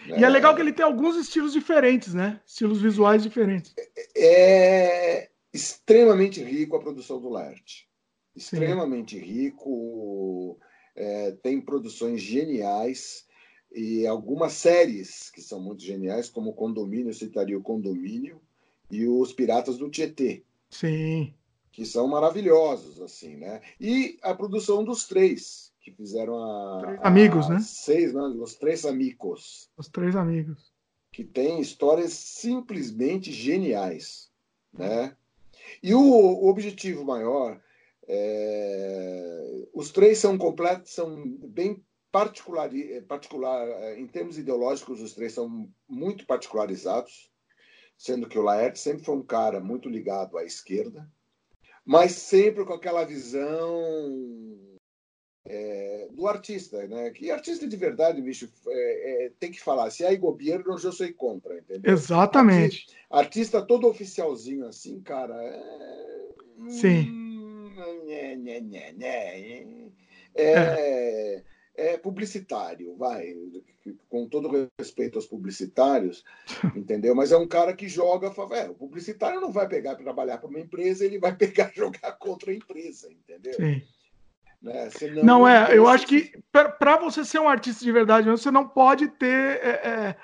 E é legal que ele tem alguns estilos diferentes, né? Estilos visuais diferentes. É extremamente rico a produção do Laerte. Extremamente Sim. rico. É, tem produções geniais e algumas séries que são muito geniais, como o Condomínio, eu citaria o Condomínio e os Piratas do Tietê. Sim. Que são maravilhosos, assim, né? E a produção dos três, que fizeram a. Três amigos, a, né? Seis, né? Os Três Amigos. Os Três Amigos. Que tem histórias simplesmente geniais, né? E o, o objetivo maior. É... Os três são completos, são bem particular, particular em termos ideológicos, os três são muito particularizados, sendo que o Laerte sempre foi um cara muito ligado à esquerda, mas sempre com aquela visão é, do artista, né? Que artista de verdade, bicho, é, é, tem que falar. Se há governo, eu sou contra, entendeu? Exatamente. Artista, artista todo oficialzinho assim, cara. É... Sim. Né, né, né, é, é publicitário, vai, com todo respeito aos publicitários, entendeu? Mas é um cara que joga, é, o publicitário não vai pegar para trabalhar para uma empresa, ele vai pegar jogar contra a empresa, entendeu? Sim. Né? Senão, não é, eu acho que para você ser um artista de verdade, você não pode ter. É, é,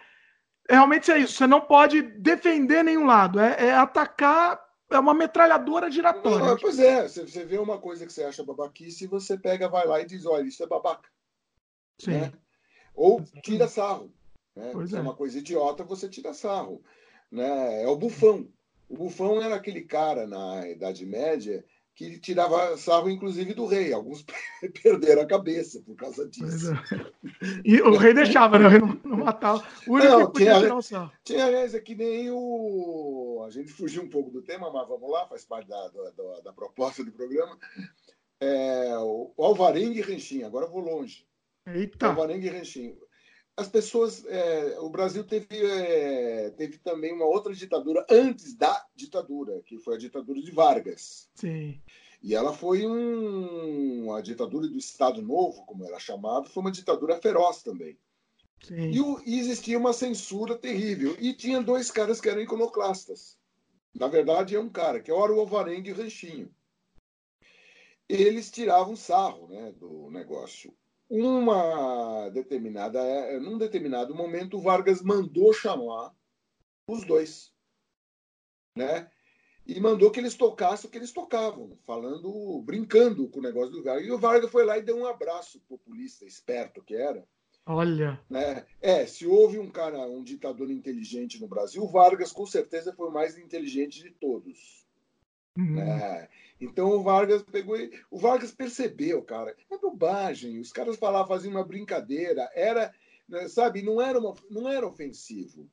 realmente é isso, você não pode defender nenhum lado, é, é atacar, é uma metralhadora giratória. Não, pois é, você vê uma coisa que você acha babaquice e você pega, vai lá e diz: olha, isso é babaca. Sim. Né? Ou tira sarro. Né? Se é. é uma coisa idiota, você tira sarro. Né? É o bufão. O bufão era aquele cara na Idade Média que tirava sarro, inclusive, do rei. Alguns perderam a cabeça por causa disso. É. E o rei deixava, né? O rei não, matava. O único não, que podia tinha, tirar o sarro. Tinha vezes é que nem o. A gente fugiu um pouco do tema, mas vamos lá, faz parte da, da, da proposta do programa. É, o Alvarengue e Renchinho, agora eu vou longe. Eita. Alvarengue e Renchinho as pessoas. É, o Brasil teve, é, teve também uma outra ditadura antes da ditadura, que foi a ditadura de Vargas. Sim. E ela foi um, a ditadura do Estado Novo, como era chamado, foi uma ditadura feroz também. Sim. E, o, e existia uma censura terrível. E tinha dois caras que eram iconoclastas. Na verdade, é um cara, que era o Alvarengue e o Ranchinho. Eles tiravam sarro né, do negócio uma determinada, é, num determinado momento, Vargas mandou chamar os dois, né? E mandou que eles tocassem o que eles tocavam, falando, brincando com o negócio do Vargas. E o Vargas foi lá e deu um abraço populista, esperto que era. Olha. Né? É, se houve um cara, um ditador inteligente no Brasil, Vargas com certeza foi o mais inteligente de todos. Uhum. É, então o Vargas pegou o Vargas percebeu, cara, é bobagem. Os caras falavam, faziam uma brincadeira, era, né, sabe, não era, uma, não era ofensivo.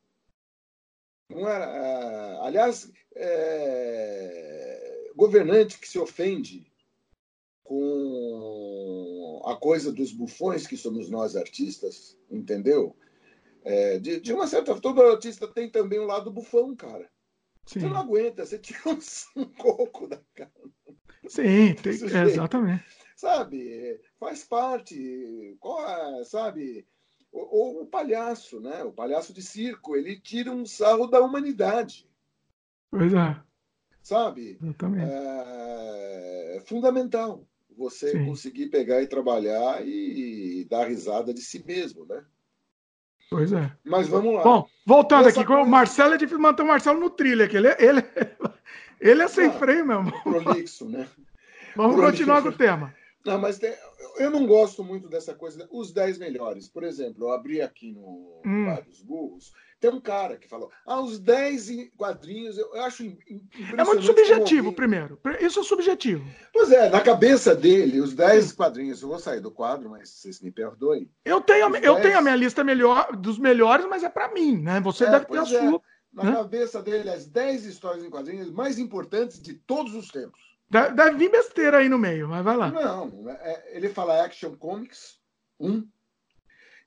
Não era, uh, aliás, é, governante que se ofende com a coisa dos bufões que somos nós artistas, entendeu? É, de, de, uma certa todo artista tem também um lado bufão, cara. Sim. Você não aguenta, você tira um, coco da cara. Sim, tem, é, exatamente. Sabe, faz parte, sabe? Ou o palhaço, né? O palhaço de circo, ele tira um sarro da humanidade. Pois é. Sabe? Exatamente. É, é fundamental você Sim. conseguir pegar e trabalhar e dar risada de si mesmo, né? Pois é. Mas vamos lá. Bom, voltando Essa aqui, coisa... o Marcelo é difícil manter o Marcelo no trilho aqui. Ele, ele, ele é sem ah, freio mesmo. Prolixo, né? Vamos prolixo. continuar com o tema. Não, mas tem, eu não gosto muito dessa coisa. Os 10 melhores. Por exemplo, eu abri aqui no hum. Vários Burros. Tem um cara que falou: ah, os 10 quadrinhos, eu acho É muito subjetivo, primeiro. Isso é subjetivo. Pois é, na cabeça dele, os 10 quadrinhos, eu vou sair do quadro, mas vocês me perdoem. Eu tenho, eu 10... tenho a minha lista melhor, dos melhores, mas é para mim, né? Você é, deve ter a é. sua. Na né? cabeça dele, as 10 histórias em quadrinhos mais importantes de todos os tempos. Deve, deve vir besteira aí no meio, mas vai lá. Não, é, ele fala Action Comics 1. Um,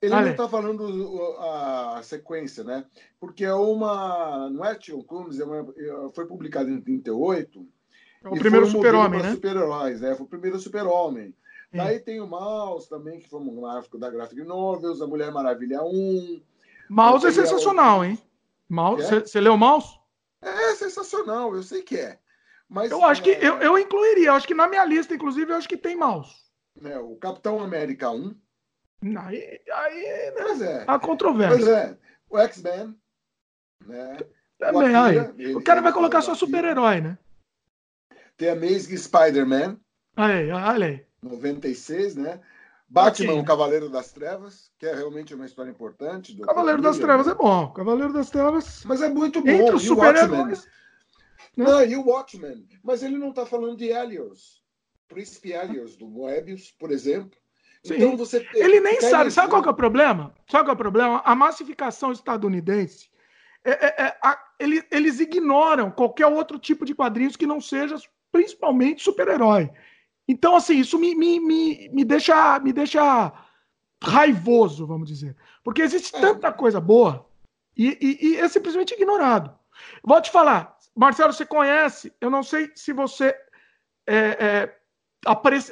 ele não está falando a sequência, né? Porque é uma. Não é Tion Combs, é uma, é, foi publicado em 38. É o primeiro super-homem, né? Super-heróis, né? Foi o primeiro super-homem. Daí tem o Mouse também, que foi um gráfico da Graphic Novels, a Mulher Maravilha 1. Mouse é sensacional, hein? Mouse, você é? leu Mouse? É sensacional, eu sei que é. Mas, eu acho que é... eu, eu incluiria, eu acho que na minha lista, inclusive, eu acho que tem Mouse. É, o Capitão América 1, Aí, aí é. a controvérsia. Pois é. O X-Men, né? Também, o, Akira, aí. o cara vai colocar só super-herói, né? Tem a Amazing Spider-Man. Aí, olha aí. 96, né? Batman, o Cavaleiro das Trevas, que é realmente uma história importante. Do Cavaleiro das Trevas né? é bom. Cavaleiro das Trevas. Mas é muito bom. Entre os super-heróis. Não, e o Watchmen. Mas ele não está falando de Helios. Príncipe Helios, do Moebius, por exemplo. Sim. Então você ele nem sabe. Sabe qual é o problema? Sabe qual é o problema? A massificação estadunidense é, é, é, a, eles, eles ignoram qualquer outro tipo de quadrinhos que não seja principalmente super-herói. Então, assim, isso me, me, me, me, deixa, me deixa raivoso, vamos dizer. Porque existe é. tanta coisa boa e, e, e, é simplesmente ignorado. Vou te falar, Marcelo, você conhece, eu não sei se você é, é,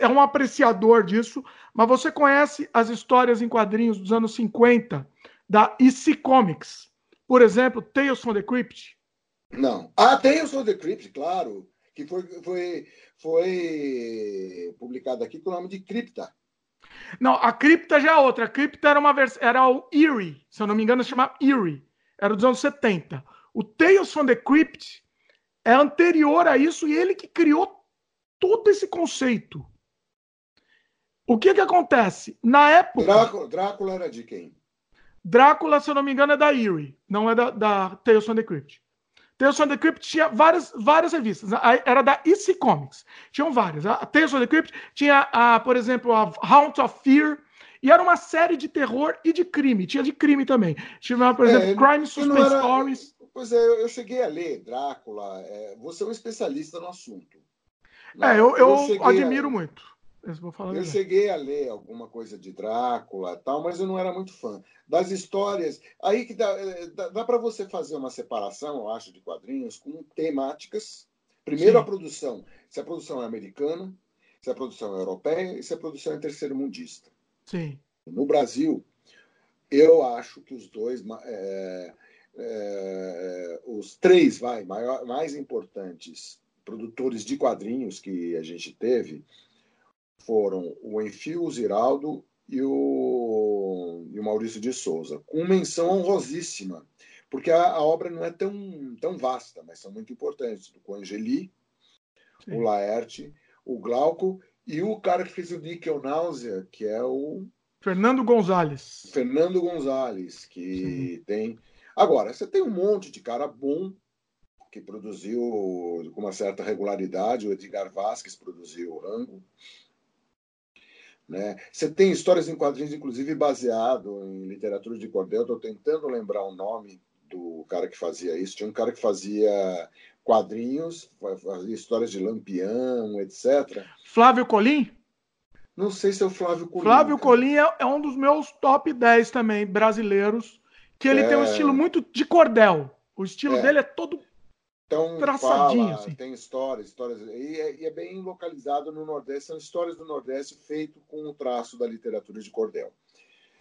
é um apreciador disso, mas você conhece as histórias em quadrinhos dos anos 50 da EC Comics? Por exemplo, Tales from the Crypt? Não. Ah, Tales from the Crypt, claro. Que foi, foi, foi publicado aqui com o nome de Cripta. Não, a Cripta já é outra. A Cripta era uma vers... era o Eerie, se eu não me engano, se chama Eerie. Era dos anos 70. O Tales from the Crypt é anterior a isso e ele que criou todo esse conceito. O que que acontece? Na época. Drácula, Drácula era de quem? Drácula, se eu não me engano, é da Eerie, não é da, da Tales from the Crypt. Tales from the Crypt tinha várias, várias revistas. Era da EC Comics. Tinham várias. A Tales from the Crypt tinha, a, por exemplo, a Haunt of Fear. E era uma série de terror e de crime. Tinha de crime também. Tinha, por exemplo, é, Crime Suspense era... Stories. Pois é, eu cheguei a ler Drácula. É, você é um especialista no assunto. É, eu, eu, eu admiro a... muito. eu cheguei a ler alguma coisa de Drácula tal, mas eu não era muito fã. Das histórias. Aí que dá, eh, dá, dá para você fazer uma separação, eu acho, de quadrinhos com temáticas. Primeiro Sim. a produção. Se a produção é americana, se a produção é europeia e se a produção é terceiro mundista. Sim. No Brasil, eu acho que os dois. É, é, os três vai, maior, mais importantes produtores de quadrinhos que a gente teve foram o Enfio, o Ziraldo e o, e o Maurício de Souza, com menção honrosíssima, porque a, a, obra não é tão, tão vasta, mas são muito importantes. O Angeli, Sim. o Laerte, o Glauco e o cara que fez o Nickel Náusea, que é o. Fernando Gonzalez. Fernando Gonzalez, que Sim. tem. Agora, você tem um monte de cara bom que produziu com uma certa regularidade, o Edgar Vasquez produziu o Rango. Né? Você tem histórias em quadrinhos, inclusive baseado em literatura de cordel. Estou tentando lembrar o nome do cara que fazia isso. Tinha um cara que fazia quadrinhos, fazia histórias de Lampião, etc. Flávio Colim? Não sei se é o Flávio Colim. Flávio Colim é, é, um dos meus top 10 também, brasileiros, que ele é... tem um estilo muito de cordel. O estilo é. dele é todo então, Traçadinho, fala, assim. tem histórias, histórias. E é, e é, bem localizado no Nordeste, são histórias do Nordeste feito com o traço da literatura de cordel.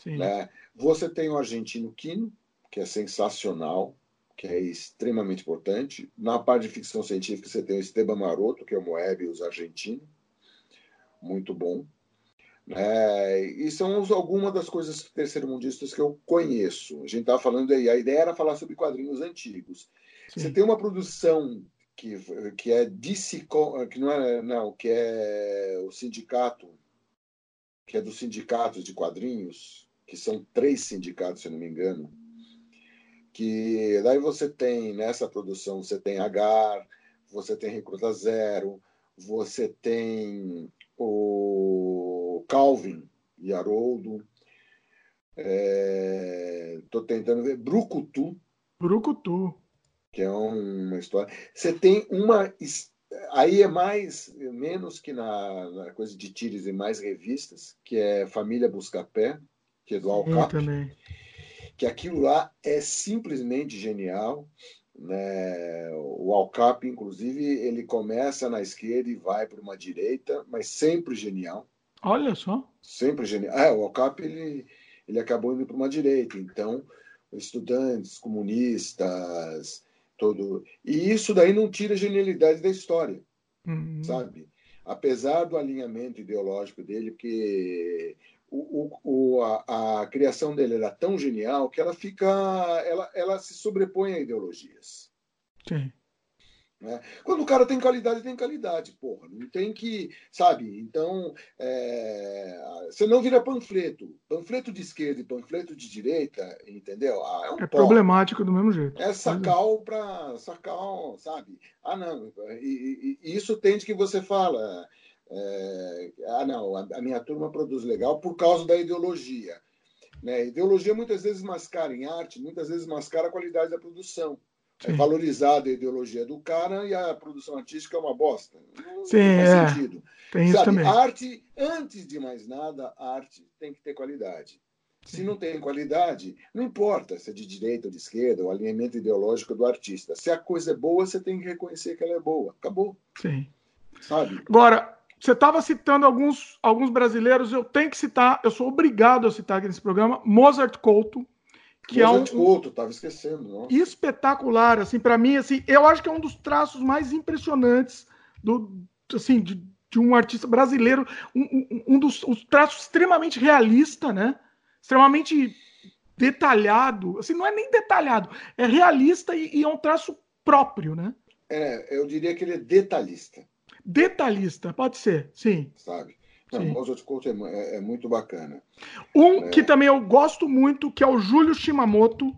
Né? Você tem o argentino Quino, que é sensacional, que é extremamente importante. Na parte de ficção científica, você tem o Esteban Maroto, que é o Moebius argentino, muito bom. É, e são algumas das coisas terceiro-mundistas que eu conheço. A gente estava falando aí, a ideia era falar sobre quadrinhos antigos. Sim. Você tem uma produção que, que é DC, que não é, não, que é o sindicato, que é dos sindicatos de quadrinhos, que são três sindicatos, se não me engano, que daí você tem nessa produção, você tem Agar, você tem Recruta Zero, você tem o Calvin e Haroldo, estou é, tentando ver Brucutu. Brucutu que é uma história. Você tem uma. Aí é mais, menos que na, na coisa de tires e mais revistas, que é Família Buscapé, que é do Alcap. Que aquilo lá é simplesmente genial. Né? O Alcap, inclusive, ele começa na esquerda e vai para uma direita, mas sempre genial. Olha só. Sempre genial. É, o Alcap ele, ele acabou indo para uma direita. Então, estudantes, comunistas, todo. E isso daí não tira a genialidade da história, uhum. sabe? Apesar do alinhamento ideológico dele, porque o, o, a, a, criação dele era tão genial que ela fica, ela, ela se sobrepõe a ideologias. Sim. Né? Quando o cara tem qualidade, tem qualidade, porra. Não tem que, sabe? Então, é... você não vira panfleto. Panfleto de esquerda e panfleto de direita, entendeu? Ah, é, um é problemático do mesmo jeito. É sacal para sacal, sabe? Ah, não. E, e, isso tem de que você fala. É... ah, não, a, a minha turma produz legal por causa da ideologia. Né? Ideologia muitas vezes mascara em arte, muitas vezes mascara a qualidade da produção. É valorizada a ideologia do cara e a produção artística é uma bosta. Não, Sim, faz é. sentido. Tem isso também. Arte, antes de mais nada, a arte tem que ter qualidade. Se não tem qualidade, não importa se é de direita ou de esquerda, o alinhamento ideológico do artista. Se a coisa é boa, você tem que reconhecer que ela é boa. Acabou. Sim. Sabe? Agora, você estava citando alguns, alguns brasileiros, eu tenho que citar, eu sou obrigado a citar aqui nesse programa, Mozart Couto, que Mozart é um Couto, estava esquecendo, não? espetacular, assim, para mim, assim, eu acho que é um dos traços mais impressionantes do, assim, de, de um artista brasileiro, um, um, um dos um traços extremamente realista, né? Extremamente detalhado, assim, não é nem detalhado, é realista e, e é um traço próprio, né? É, eu diria que ele é detalhista detalhista, pode ser, sim. Sabe? Não. Mozart Couto é, é, muito bacana. Um é... que também eu gosto muito, que é o Júlio Shimamoto.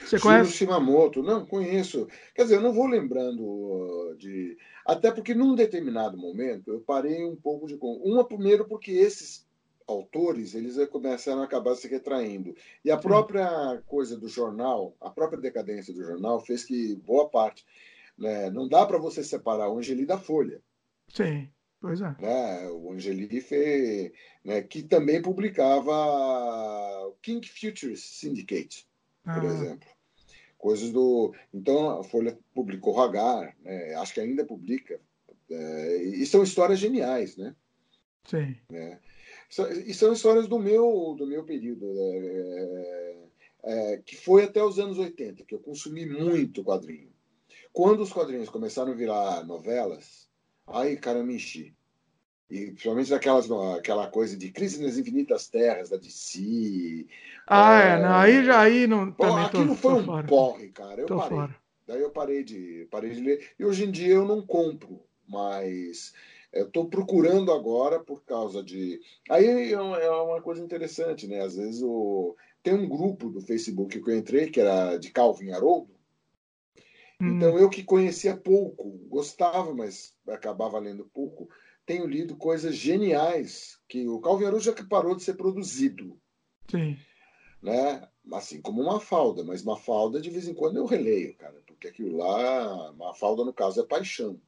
Você Júlio conhece? Shimamoto, não, conheço. Quer dizer, eu não vou lembrando uh, de. Até porque num determinado momento eu parei um pouco de. Uma, primeiro, porque esses autores eles começaram a acabar se retraindo. E a própria coisa do jornal, a própria decadência do jornal, fez que boa parte. Né, não dá para você separar o Angeli da Folha. Sim, pois é. Né? O Angelife, né, que também publicava o King Futures Syndicate, por ah. exemplo. Coisas do. Então, a Folha publicou Hagar, né, acho que ainda publica. É, e são histórias geniais, né? Sim. Né? E são histórias do meu, do meu período, né? é, é, que foi até os anos 80, que eu consumi muito quadrinho. Quando os quadrinhos começaram a virar novelas, Aí, cara, eu me enchi. E principalmente aquelas, aquela coisa de Crise nas Infinitas Terras, da DC. Ah, é, é não, aí já aí não. Pô, aquilo tô, foi tô um fora. porre, cara. Eu tô parei. Fora. Daí eu parei de, parei de ler. E hoje em dia eu não compro, mas eu estou procurando agora por causa de. Aí é, é uma coisa interessante, né? Às vezes o... tem um grupo do Facebook que eu entrei, que era de Calvin Haroldo, Hum. Então, eu que conhecia pouco, gostava, mas acabava lendo pouco, tenho lido coisas geniais que o Calvin Haroldo já parou de ser produzido. Sim. Né? Assim como uma falda, mas uma falda de vez em quando eu releio, cara, porque aquilo lá, uma falda no caso é paixão.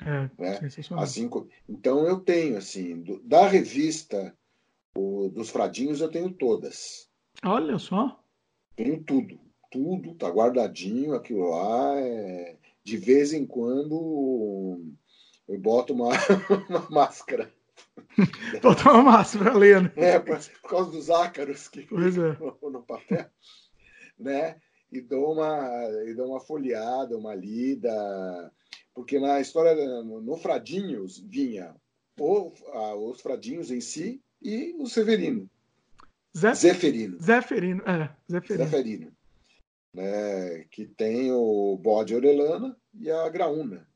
É, né? assim, então eu tenho assim, do, da revista o, dos Fradinhos eu tenho todas. Olha só. Tenho tudo tudo, tá guardadinho, aquilo lá. É... De vez em quando eu boto uma, uma máscara. Botar uma máscara lendo. É, por, por causa dos ácaros que pois é. no, no papel. Né? E dou, uma, e dou uma folheada, uma lida. Porque na história, no, no Fradinhos, vinha o, a, os Fradinhos em si e o Severino. Zé, Zeferino. Zeferino, é. Zeferino. Zeferino né, que tem o bode orelana e a graúna.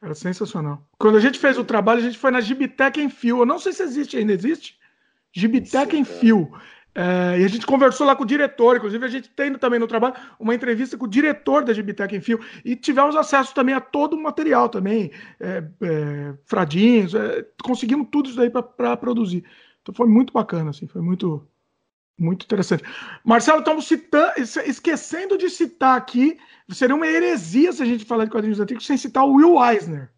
Era sensacional. Quando a gente fez o trabalho, a gente foi na Gibitec em Fio. Eu não sei se existe ainda, existe? Gibitec em Fio. É, e a gente conversou lá com o diretor, inclusive a gente tem também no trabalho uma entrevista com o diretor da Gibitec em Fio e tivemos acesso também a todo o material também, é, é, fradinhos, é, conseguimos tudo isso aí para produzir. Então foi muito bacana, assim, foi muito, muito interessante. Marcelo, estamos citando, esquecendo de citar aqui, seria uma heresia se a gente falar de quadrinhos antigos sem citar o Will Eisner.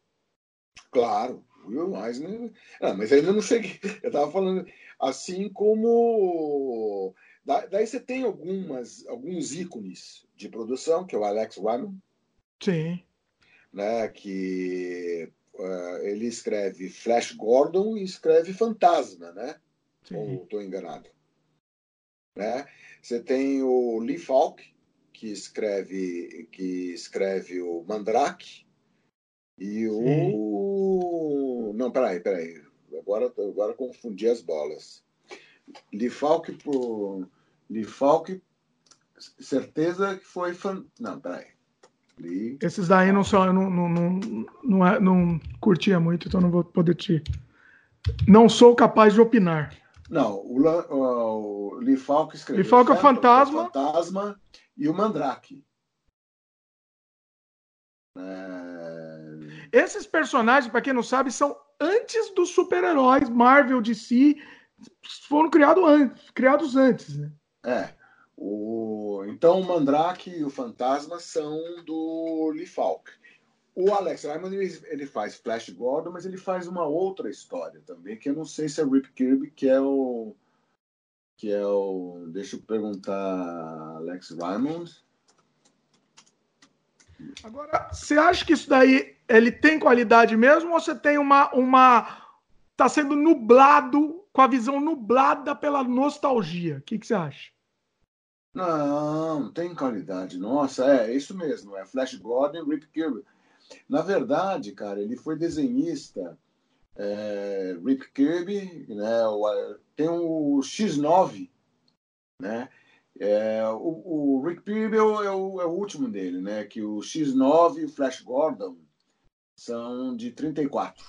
Claro, Will Eisner. Ah, mas ainda não cheguei. Eu estava falando, assim como. Daí você tem algumas, alguns ícones de produção, que é o Alex Wyman. Sim. Né, que uh, ele escreve Flash Gordon e escreve Fantasma, né? Sim. Ou estou enganado? Né? Você tem o Lee Falk, que escreve, que escreve o Mandrake, e o. Sim. Não, peraí, peraí. Agora, agora confundi as bolas. Lee Falk por. Lee Falk, certeza que foi. Fan... Não, peraí. Lee... Esses daí não são. Eu não, não, não, não, é, não curtia muito, então não vou poder te. Não sou capaz de opinar. Não, o, o, o Falk escreveu. Lee Falk é o Fantasma. Fantasma e o Mandrake. É... Esses personagens, para quem não sabe, são antes dos super-heróis Marvel, DC. foram criado antes, criados antes, né? É. O... Então o Mandrake e o Fantasma são do Lee Falk. O Alex Raymond ele, ele, faz Flash Gordon, mas ele faz uma outra história também, que eu não sei se é Rip Kirby, que é o. Que é o. Deixa eu perguntar, Alex Raymond. Agora, você acha que isso daí ele tem qualidade mesmo ou você tem uma. uma tá sendo nublado, com a visão nublada pela nostalgia? O que, que você acha? Não, tem qualidade. Nossa, é, é isso mesmo. É Flash Gordon e Rip Kirby. Na verdade, cara, ele foi desenhista. É, Rip Kirby, né, o, tem o X9, né? É, o, o, Rick Kirby é o, é, o, é último dele, né? Que o X9 e o Flash Gordon são de 34.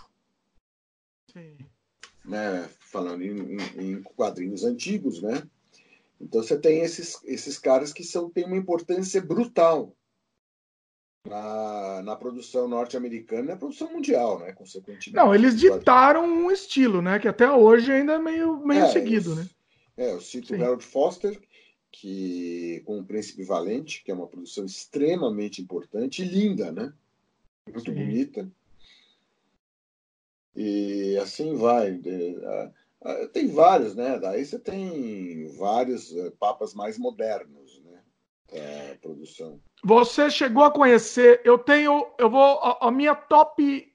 Sim. Né? Falando em, em quadrinhos antigos, né? Então você tem esses, esses caras que são, têm uma importância brutal na, na produção norte-americana e na produção mundial, né? Consequentemente. Não, eles ditaram um estilo, né? Que até hoje ainda é meio, meio é, seguido, né? É, eu cito Sim. Harold Foster, que com o Príncipe Valente, que é uma produção extremamente importante e linda, né? Muito Sim. bonita. E assim vai. Tem vários, né? Daí você tem vários eh, papas mais modernos, né? É, produção. Você chegou a conhecer? Eu tenho, eu vou a, a minha top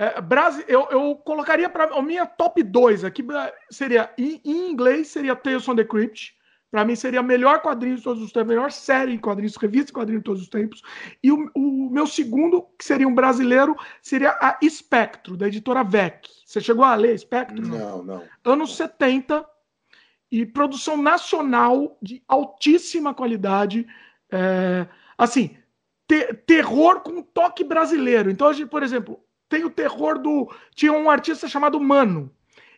é, Brasil, eu, eu colocaria para a minha top 2 aqui seria em, em, inglês seria Tales from the Crypt. Para mim seria a melhor quadrinho de todos os tempos, melhor série em quadrinhos, revista de quadrinhos de todos os tempos. E o, o, meu segundo, que seria um brasileiro, seria a Espectro, da editora VEC. Você chegou a ler Espectro? Não, não. Anos 70 e produção nacional de altíssima qualidade. É, assim, te, terror com toque brasileiro. Então, hoje, por exemplo, tem o terror do. Tinha um artista chamado Mano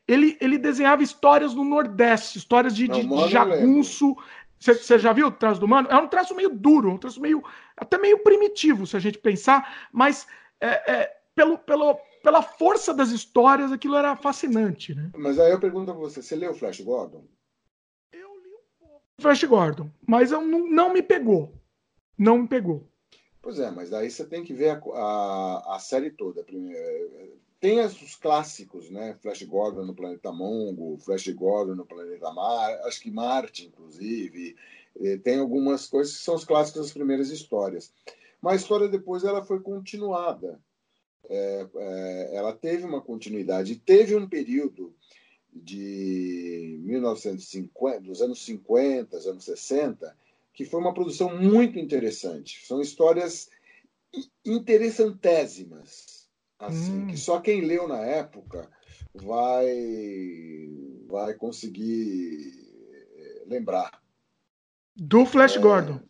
ele, ele desenhava histórias no Nordeste, histórias de, de, de jagunço. Você já viu o traço do Mano? É um traço meio duro, um traço meio. até meio primitivo, se a gente pensar, mas é, é, pelo, pelo, pela força das histórias, aquilo era fascinante, né? Mas aí eu pergunto a você: você leu Flash Gordon? Eu li um pouco Flash Gordon, mas eu não, não me pegou. Não me pegou. Pois é, mas aí você tem que ver a, a, a série toda. Tem os clássicos, né? Flash Gordon no Planeta Mongo, Flash Gordon no Planeta Mar, acho que Marte, inclusive. Tem algumas coisas que são os clássicos das primeiras histórias. Mas a história depois ela foi continuada. É, é, ela teve uma continuidade. Teve um período de 1950, dos anos 50, anos 60, que foi uma produção muito interessante. São histórias interessantésimas assim, hum. que só quem leu na época vai vai conseguir eh, lembrar. Do Flash é, Gordon.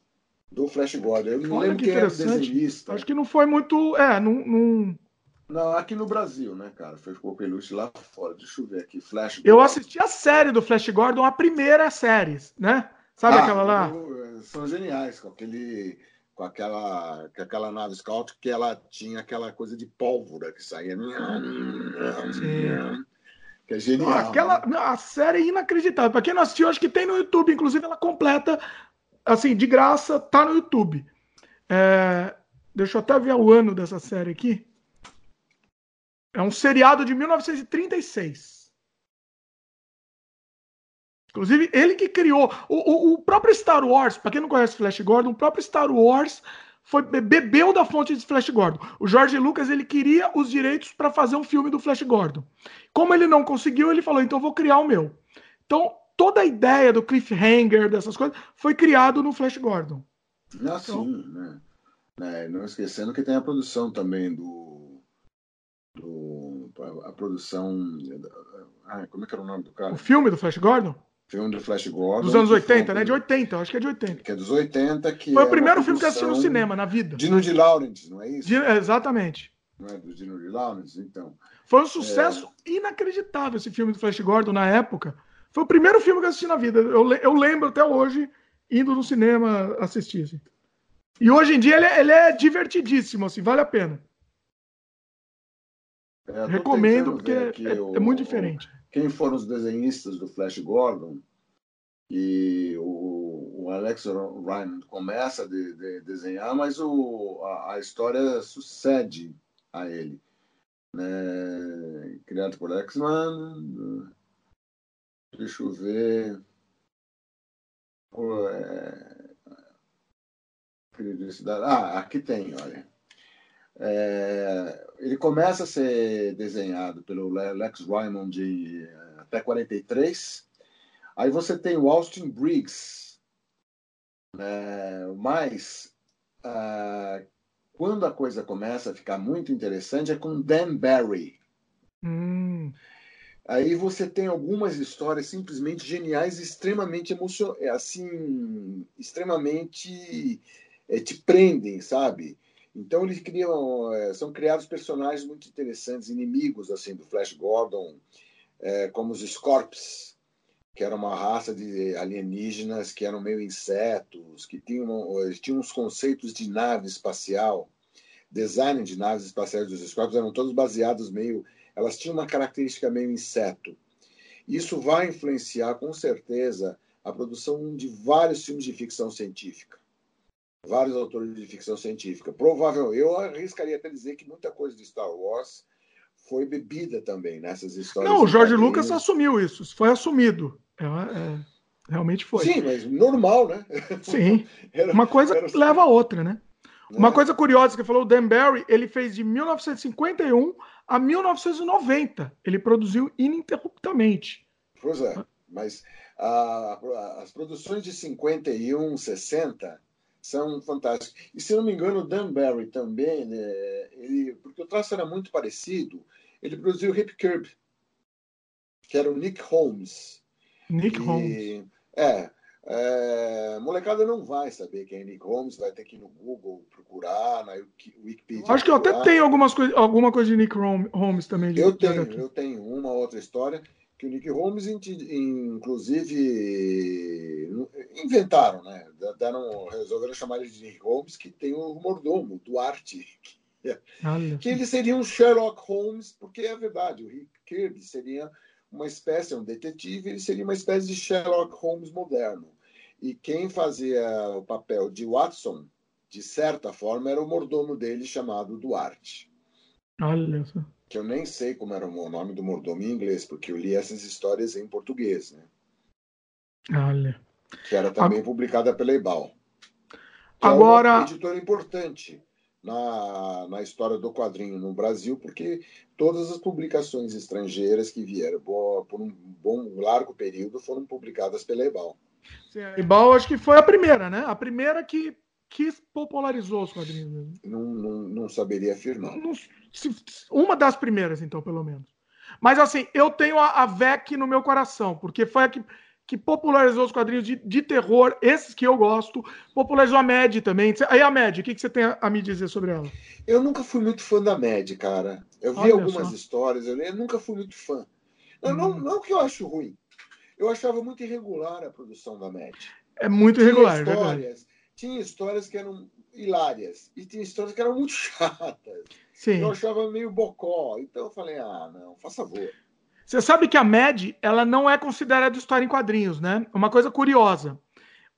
Do Flash Gordon. Eu não Olha lembro que quem era desenhista. Acho que não foi muito. É, não, não... Não, aqui no Brasil, né, cara? Foi o Peluche lá fora. Deixa eu ver aqui. Flash Gordon. Eu assisti a série do Flash Gordon, a primeira série, né? Sabe ah, aquela lá? São geniais, com aquele com aquela, com aquela nave Scout que ela tinha aquela coisa de pólvora que saía. Sim. Que é genial. Aquela, né? A série é inacreditável. Para quem não assistiu, acho que tem no YouTube, inclusive ela completa, assim, de graça, tá no YouTube. É, deixa eu até ver o ano dessa série aqui. É um seriado de 1936. Inclusive, ele que criou. O, o, o próprio Star Wars, para quem não conhece Flash Gordon, o próprio Star Wars foi bebeu da fonte de Flash Gordon. O George Lucas ele queria os direitos para fazer um filme do Flash Gordon. Como ele não conseguiu, ele falou: então vou criar o meu. Então toda a ideia do cliffhanger dessas coisas foi criado no Flash Gordon. Ah, então, sim, né? É, não esquecendo que tem a produção também do, do a produção ah, como é que era o nome do cara? O filme do Flash Gordon? Filme do Flash Gordon. Dos anos 80, né? De 80, acho que é de 80. Que é dos 80, que Foi é o primeiro filme que eu assisti no cinema, na vida. Dino de Laurentiis, não é isso? De, exatamente. Não é do Dino de Laurentiis, então. Foi um sucesso é... inacreditável esse filme do Flash Gordon na época. Foi o primeiro filme que eu assisti na vida. Eu, eu lembro até hoje indo no cinema assistir. Assim. E hoje em dia ele, é, ele é divertidíssimo, assim, vale a pena. É, Recomendo porque é, é, muito diferente. Quem foram os desenhistas do Flash Gordon, e o, o Alex Ryan começa a de, de desenhar, mas o, a, a, história sucede a ele. Né? Criado por X-Man, deixa eu ver. É, ah, aqui tem, olha. É, ele começa a ser desenhado pelo Lex Raymond de, até 43. Aí você tem o Austin Briggs. É, mas ah, quando a coisa começa a ficar muito interessante é com Dan Barry. Hum. Aí você tem algumas histórias simplesmente geniais, extremamente emocionantes, assim, extremamente é, te prendem, sabe? Então eles criam, é, são criados personagens muito interessantes, inimigos assim do Flash Gordon, é, como os Scorps, que era uma raça de alienígenas que eram meio insetos, que tinham, tinham uns conceitos de nave espacial, design de naves espaciais dos Scorps eram todos baseados meio, elas tinham uma característica meio inseto. Isso vai influenciar com certeza a produção de vários filmes de ficção científica vários autores de ficção científica. Provável, eu arriscaria até dizer que muita coisa de Star Wars foi bebida também nessas histórias. Não, o Jorge Lucas assumiu isso, isso foi assumido. É, é, realmente foi. Sim, mas normal, né? Sim. era, Uma coisa era... leva a outra, né? Uma é. coisa curiosa que falou, o Dan Barry, ele fez de 1951 a 1990. Ele produziu ininterruptamente. Pois é, mas a, as produções de 51, 60 são fantásticos. E se não me engano, o Dan Barry também, né, ele, porque o traço era muito parecido, ele produziu o Hip Curb, que era o Nick Holmes. Nick e, Holmes. É, é, molecada não vai saber quem é Nick Holmes, vai ter que ir no Google procurar, na Wikipedia. Acho que eu até tenho algumas coisa, alguma coisa de Nick Holmes também. eu tenho, eu tenho uma outra história que o Nick Holmes, inclusive, inventaram, né? Deram, resolveram chamar ele de Nick Holmes, que tem o mordomo, Duarte, que ele seria um Sherlock Holmes, porque é verdade, o Rick Kirby seria uma espécie, um detetive, ele seria uma espécie de Sherlock Holmes moderno. E quem fazia o papel de Watson, de certa forma, era o mordomo dele chamado Duarte. Olha só que eu nem sei como era o nome do mordomo em inglês, porque eu li essas histórias em português, né? Olha. Que era também a... publicada pela Ebal. Agora. É uma editora importante na, na história do quadrinho no Brasil, porque todas as publicações estrangeiras que vieram por um bom, largo período foram publicadas pela Ebal. Sim, a Ebal acho que foi a primeira, né? A primeira que que popularizou os quadrinhos mesmo? Não, não, não saberia afirmar. Não, uma das primeiras, então, pelo menos. Mas assim, eu tenho a, a VEC no meu coração, porque foi a que, que popularizou os quadrinhos de, de terror, esses que eu gosto, popularizou a MED também. Aí a MED, o que, que você tem a, me dizer sobre ela? Eu nunca fui muito fã da MED, cara. Eu vi Olha algumas só. histórias, eu, eu, nunca fui muito fã. Não, hum. não, não que eu acho ruim. Eu achava muito irregular a produção da MED. É muito irregular, é histórias, tinha histórias que eram hilárias e tinha histórias que eram muito chatas. Sim. Eu achava meio bocó. Então eu falei, ah, não, faz favor. Você sabe que a MED, ela não é considerada história em quadrinhos, né? Uma coisa curiosa.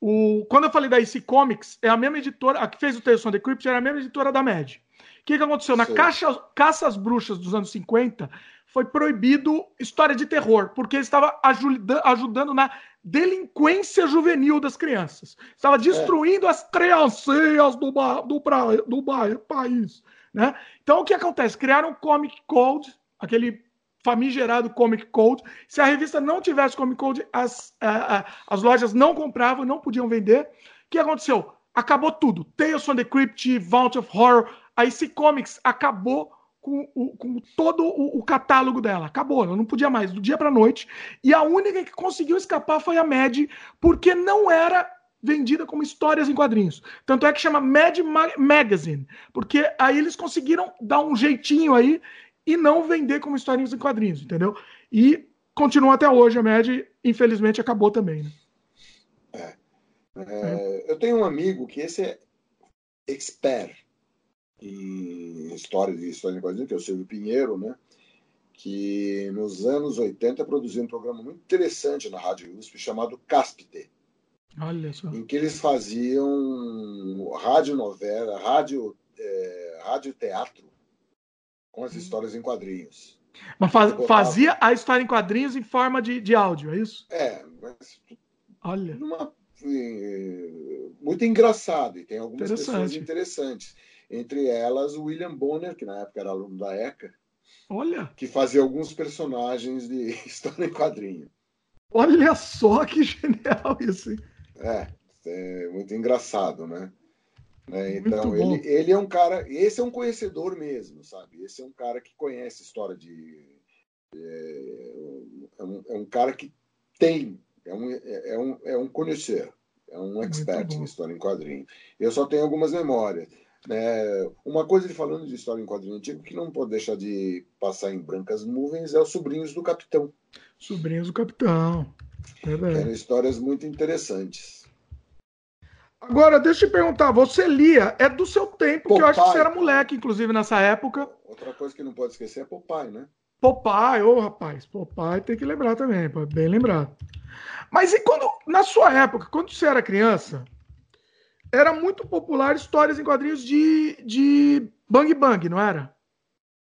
O, quando eu falei da IC Comics, é a mesma editora, a que fez o Tales of the Crypt era a mesma editora da MED. O que, que aconteceu? Na caixa, Caça às Bruxas dos anos 50, foi proibido história de terror, porque ele estava ajuda, ajudando na delinquência juvenil das crianças. Estava destruindo é. as criancinhas do, do, pra, do país. Né? Então, o que acontece? Criaram o Comic Code, aquele famigerado Comic Code. Se a revista não tivesse Comic Code, as, as lojas não compravam, não podiam vender. O que aconteceu? Acabou tudo. Tales from the Crypt, Vault of Horror. A IC Comics acabou com, com todo o, o, catálogo dela. Acabou, ela não podia mais, do dia para noite. E a única que conseguiu escapar foi a Mad, porque não era vendida como histórias em quadrinhos. Tanto é que chama Mad Magazine, porque aí eles conseguiram dar um jeitinho aí e não vender como histórias em quadrinhos, entendeu? E continua até hoje. A Mad, infelizmente, acabou também. Né? É. É, eu tenho um amigo que esse é expert em história de história de quadrinhos, que é o Silvio Pinheiro, né? que nos anos 80 produziu um programa muito interessante na Rádio USP chamado Cáspite. Olha só. Em que eles faziam rádio novela, rádio, é, rádio teatro com as hum. histórias em quadrinhos. Mas faz, fazia a história em quadrinhos em forma de, de áudio, é isso? É, mas. Olha. Numa, muito engraçado, e tem algumas pessoas interessantes. Entre elas, o William Bonner, que na época era aluno da ECA, Olha. que fazia alguns personagens de história em quadrinho. Olha só que genial isso. Hein? É, é muito engraçado, né? né? Então, ele, ele é um cara. Esse é um conhecedor mesmo, sabe? Esse é um cara que conhece história de. É, é, um, é um cara que tem. É um, é um, é um conhecer. É um expert em história em quadrinho. Eu só tenho algumas memórias. É, uma coisa de falando de história em quadrinho antigo que não pode deixar de passar em brancas nuvens é os sobrinhos do capitão. Sobrinhos do capitão. Eram histórias muito interessantes. Agora, deixa eu te perguntar, você lia, é do seu tempo, Popeye. que eu acho que você era moleque, inclusive, nessa época. Outra coisa que não pode esquecer é Popeye, né? Popeye, ô oh, rapaz, Popeye tem que lembrar também, bem lembrado. Mas e quando, na sua época, quando você era criança, era muito popular histórias em quadrinhos de, de Bang Bang, não era?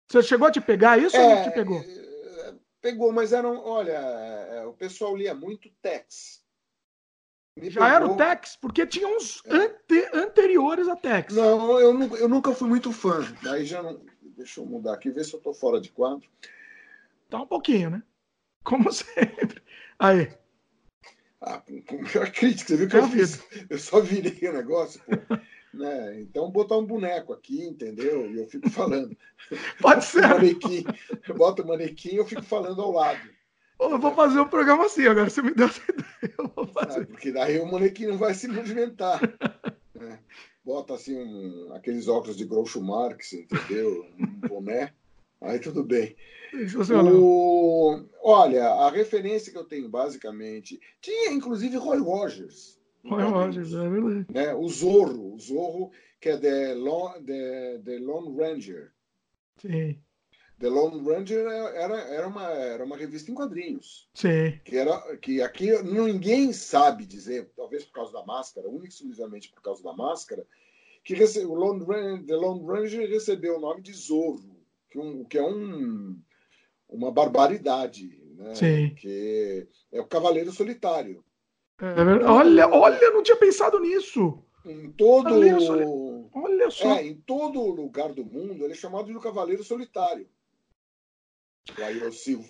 Você chegou a te pegar isso é, ou não te pegou? É, pegou, mas eram, olha, é, o pessoal lia muito Tex. Me Já pegou... era o Tex? Porque tinha uns ante, anteriores a Tex. Não, eu, eu nunca fui muito fã. Daí já não. Deixa eu mudar aqui, ver se eu tô fora de quadro. Tá um pouquinho, né? Como sempre. Aí. Ah, com melhor crítica, você viu que eu fiz? Eu só virei o negócio, pô. Né? Então, botar um boneco aqui, entendeu? E eu fico falando. Pode ser. manequim, eu boto o manequim e eu fico falando ao lado. eu vou fazer um programa assim agora, você me deu essa ideia. Eu vou fazer. Ah, porque daí o manequim não vai se movimentar. né? Bota assim um, aqueles óculos de Groucho Marx, entendeu? Um boné. Aí tudo bem. O... Olha, a referência que eu tenho basicamente. Tinha inclusive Roy Rogers. Roy Rogers, é verdade. Né? O Zorro, o Zorro, que é The, Lone, The, The Lone Ranger. Sim. The Lone Ranger era, era, uma, era uma revista em quadrinhos. Sim. Que, era, que aqui ninguém sabe dizer, talvez por causa da máscara, única e exclusivamente por causa da máscara, que rece... o Lone Ranger, The Lone Ranger recebeu o nome de Zorro, que, um, que é um uma barbaridade, né? Sim. Que é o Cavaleiro Solitário. É olha, olha, não tinha pensado nisso. Em todo, olha só. É, em todo lugar do mundo, ele é chamado de Cavaleiro Solitário.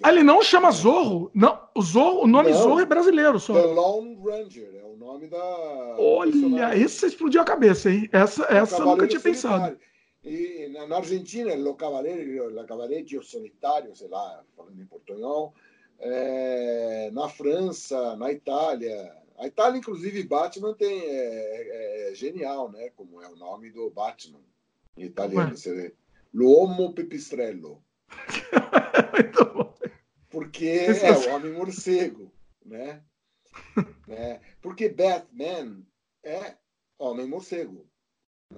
Ah, ele não chama Zorro? Não, o, Zorro, o nome não, Zorro é brasileiro só. The Lone Ranger é o nome da. Olha, esse explodiu a cabeça, hein? Essa, essa eu nunca tinha pensado. E na Argentina, o cavaleiro, o cavaleiro solitário, sei lá, falando em portunhol, é, na França, na Itália. A Itália, inclusive, Batman tem, é, é, genial, né? Como é o nome do Batman em italiano. Você vê. L'uomo pipistrello. Porque é o homem morcego, né? é, porque Batman é homem morcego.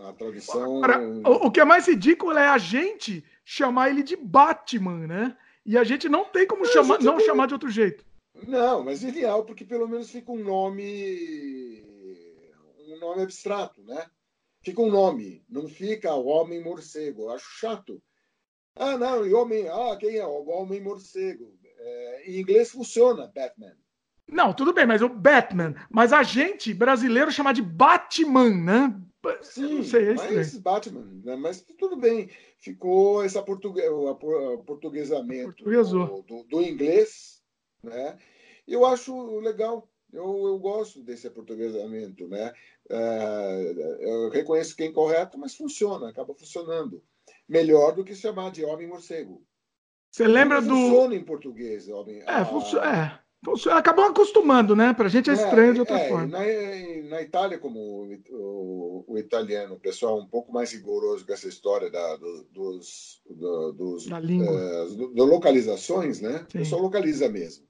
A tradução. o, o que é mais ridículo é a gente chamar ele de Batman, né? E a gente não tem como chamar, não chamar de outro jeito. Não, mas ideal, porque pelo menos fica um nome. Um nome abstrato, né? Fica um nome, não fica o Homem Morcego. Eu acho chato. Ah, não, e homem. Ah, quem é? O Homem Morcego. É, em inglês funciona, Batman. Não, tudo bem, mas o Batman. Mas a gente, brasileiro, chama de Batman, né? Sim, sei, é mas Batman, né? mas tudo bem. Ficou esse portugue... portuguesamento do, do, do, inglês, né? Eu acho legal. Eu, eu gosto desse portuguesamento, né? É, eu reconheço quem é correto, mas funciona, acaba funcionando. Melhor do que chamar de homem morcego. Você lembra do. Funciona em português, homem. É, funciona. É. Acabou acostumando, né? Para a gente é, é estranho de outra é, forma. Na, na Itália, como o, o, o, italiano, o pessoal é um pouco mais rigoroso com essa história da, do, dos, do, dos da língua. Uh, do, localizações, né? Sim. O pessoal localiza mesmo.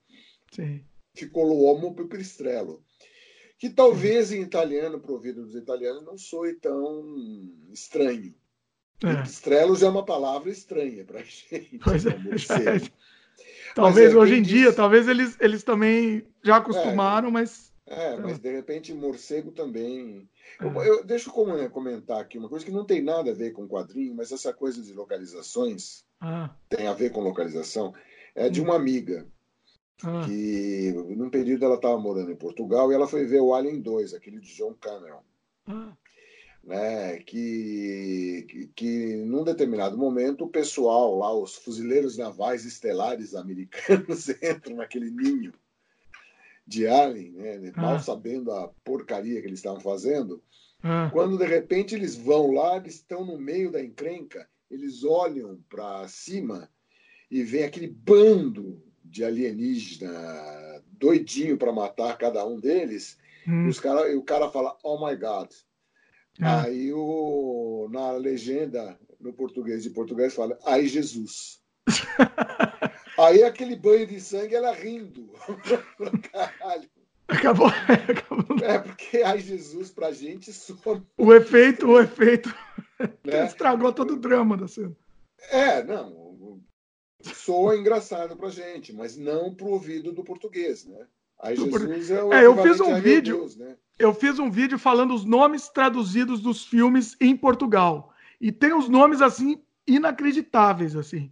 Sim. Ficou l'uomo pipistrello. Que talvez Sim. em italiano, para o ouvido dos italianos, não soe tão estranho. É. Já é uma palavra estranha para gente. Pois é, é. Talvez é, hoje em dia, talvez eles, eles também já acostumaram, mas. É, mas de repente morcego também. Eu, eu, deixa eu comentar aqui uma coisa que não tem nada a ver com quadrinho, mas essa coisa de localizações ah. tem a ver com localização. É de hum. uma amiga ah. que, num período, ela estava morando em Portugal e ela foi ver o Alien 2, aquele de John Cameron. Ah né, que, que, que num determinado momento o pessoal lá, os fuzileiros navais estelares americanos entram naquele ninho de alien, né, ah. mal sabendo a porcaria que eles estavam fazendo, ah. quando de repente eles vão lá, eles estão no meio da encrenca, eles olham para cima e vem aquele bando de alienígena doidinho para matar cada um deles, hum. e, os cara, e o cara fala, oh my God, ah. Aí o, na legenda, no português de português, fala, ai Jesus. Aí aquele banho de sangue, ela rindo. Caralho. Acabou, acabou. É porque ai Jesus pra gente soa. O efeito, o efeito né? estragou todo o drama da cena. É, não. Soa engraçado pra gente, mas não pro ouvido do português, né? Ai Jesus é o É, eu fiz um vídeo. Deus, né? eu fiz um vídeo falando os nomes traduzidos dos filmes em Portugal. E tem os nomes assim inacreditáveis assim.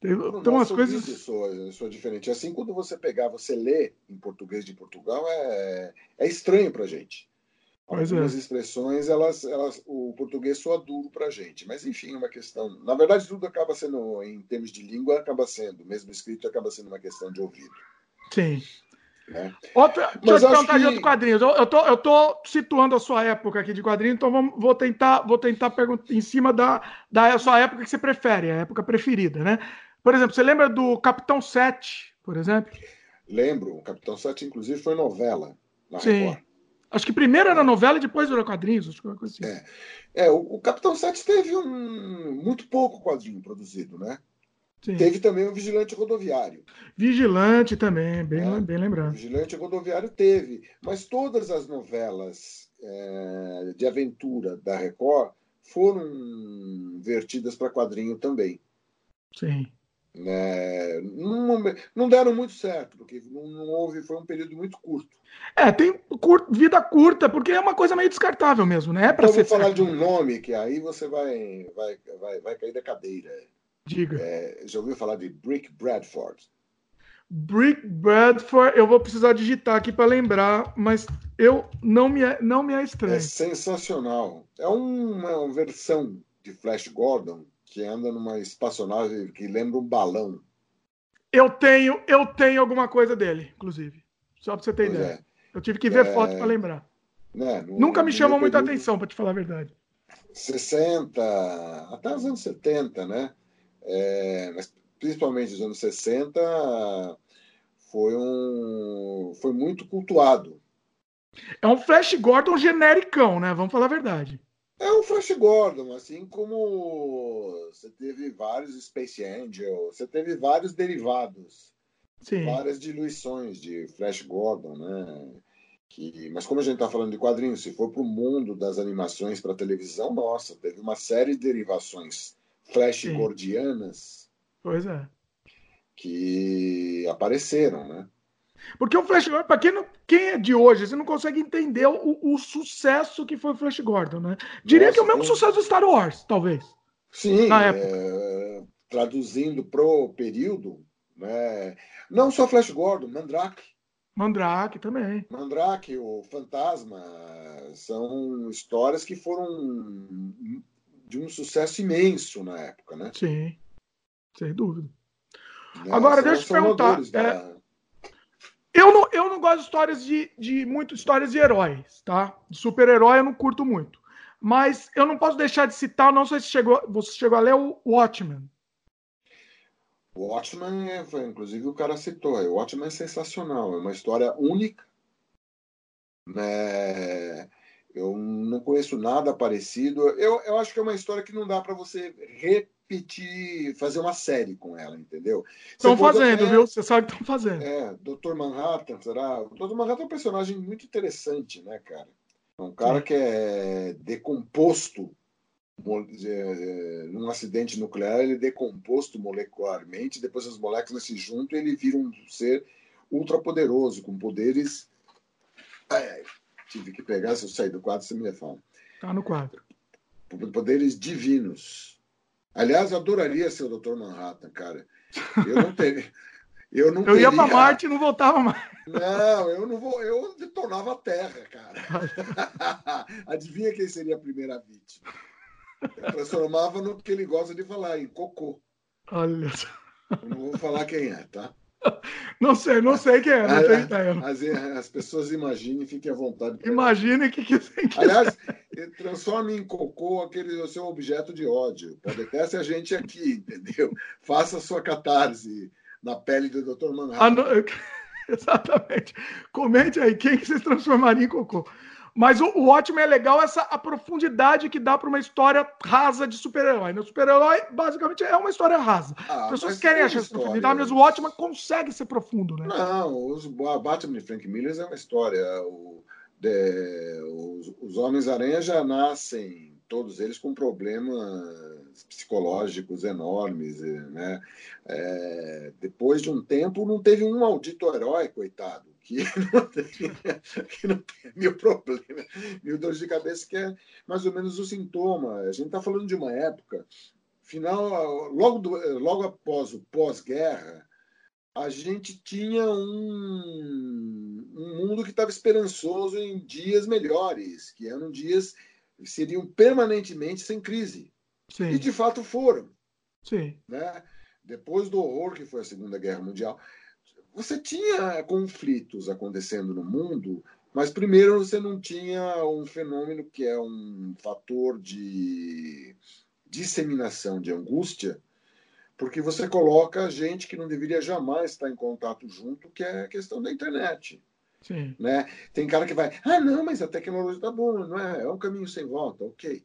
Tem, tem umas coisas soa, soa diferente. Assim quando você pegar, você lê em português de Portugal é, é estranho para gente. Pois Algumas é. expressões, elas, elas, o português soa duro para gente. Mas, enfim, é uma questão. Na verdade, tudo acaba sendo, em termos de língua, acaba sendo, mesmo escrito, acaba sendo uma questão de ouvido. Sim. Né? Outra, deixa Mas eu te perguntar que... de outros quadrinhos. Eu, eu, tô, eu tô situando a sua época aqui de quadrinhos, então vamos, vou tentar, vou tentar perguntar em cima da, da sua época que você prefere, a época preferida, né? Por exemplo, você lembra do Capitão 7, por exemplo? Lembro. O Capitão 7, inclusive, foi novela na Sim. Record. Acho que primeiro era novela e depois virou quadrinhos. Acho que coisa assim. É, é o, o Capitão 7 teve um, muito pouco quadrinho produzido, né? Sim. Teve também o Vigilante Rodoviário. Vigilante também, bem, é, bem lembrado. Vigilante Rodoviário teve, mas todas as novelas é, de aventura da Record foram vertidas para quadrinho também. Sim. É, não, não, deram muito certo, porque não, não, houve, foi um período muito curto. É, tem curto, vida curta, porque é uma coisa meio descartável mesmo, né? É para então, vou falar certo. de um nome que aí você vai, vai, vai, vai cair da cadeira. Diga. É, já ouviu falar de Brick Bradford? Brick Bradford, eu vou precisar digitar aqui para lembrar, mas eu não me é, não me é estranho. É sensacional. É uma, uma versão de Flash Gordon que anda numa espaçonave que lembra um balão. Eu tenho, eu tenho alguma coisa dele, inclusive. Só para você ter pois ideia. É. Eu tive que ver é... foto para lembrar. Né, no, Nunca me chamou muita atenção, para te falar a verdade. 60, até os anos 70, né? É, mas principalmente nos anos 60, foi, um, foi muito cultuado. É um Flash Gordon genericão, né? Vamos falar a verdade. É um Flash Gordon, assim como você teve vários Space Angel, você teve vários derivados, Sim. várias diluições de Flash Gordon, né? Que, mas como a gente está falando de quadrinhos, se for para o mundo das animações para televisão, nossa, teve uma série de derivações flash Sim. gordianas. Pois é. Que apareceram, né? Porque o Flash Gordon, para quem, quem é de hoje, você não consegue entender o, o sucesso que foi o Flash Gordon, né? Diria Nossa, que é o mesmo sucesso do Star Wars, talvez. Sim, na época. É, traduzindo pro período, né? Não só Flash Gordon, Mandrake. Mandrake também. Mandrake, o Fantasma, são histórias que foram de um sucesso imenso na época, né? Sim, sem dúvida. Né? Agora, deixa eu te perguntar. Da... É, eu, não, eu não gosto de histórias de, de muito histórias de heróis, tá? De super-herói eu não curto muito. Mas eu não posso deixar de citar, não sei se chegou, você chegou a ler o Watchmen. O Watchmen, é, inclusive o cara citou, o Watchmen é sensacional, é uma história única, né? Eu não conheço nada parecido. Eu, eu acho que é uma história que não dá para você repetir, fazer uma série com ela, entendeu? Estão fazendo, viu? Você sabe que estão fazendo. É, Dr. Manhattan, será? O Dr. Manhattan é um personagem muito interessante, né, cara? É um cara Sim. que é decomposto é, num acidente nuclear, ele é decomposto molecularmente, depois as moléculas se juntam e ele vira um ser ultrapoderoso, com poderes. Tive que pegar, se eu sair do quadro, você me fala. Tá no quadro. Poderes divinos. Aliás, eu adoraria ser o Dr. Manhattan, cara. Eu não teria. Eu, não eu teria... ia para Marte e não voltava mais. Não, eu não vou. Eu detonava a Terra, cara. Adivinha quem seria a primeira vítima? Eu transformava no que ele gosta de falar, em cocô. Olha só. Eu não vou falar quem é, tá? Não sei, não sei quem é, não tenho ideia. As, as pessoas imaginem, fiquem à vontade. Imaginem que, que você Aliás, transforme em cocô aquele o seu objeto de ódio. Pode até ser a gente aqui, entendeu? Faça a sua catarse na pele do Dr. Manhattan. Ah. Exatamente. Comente aí quem que vocês transformariam em cocô. Mas o, o ótimo é legal essa a profundidade que dá para uma história rasa de super-herói. Né? O super-herói, basicamente, é uma história rasa. Ah, As pessoas querem achar essa profundidade, mas o ótimo consegue ser profundo, né? Não, os, o Batman de Frank Miller é uma história. O, de, os, os Homens-Aranha já nascem, todos eles, com problemas psicológicos enormes. Né? É, depois de um tempo, não teve um maldito herói, coitado que não tem, que não tem mil problemas, mil dores de cabeça, que é mais ou menos o sintoma. A gente está falando de uma época, final, logo, do, logo após o pós-guerra, a gente tinha um, um mundo que estava esperançoso em dias melhores, que eram dias que seriam permanentemente sem crise. Sim. E de fato foram. Sim. Né? Depois do horror que foi a Segunda Guerra Mundial, você tinha conflitos acontecendo no mundo, mas primeiro você não tinha um fenômeno que é um fator de disseminação de angústia, porque você coloca gente que não deveria jamais estar em contato junto, que é a questão da internet. Sim. Né? Tem cara que vai, ah, não, mas a tecnologia está boa, não é? É um caminho sem volta, ok.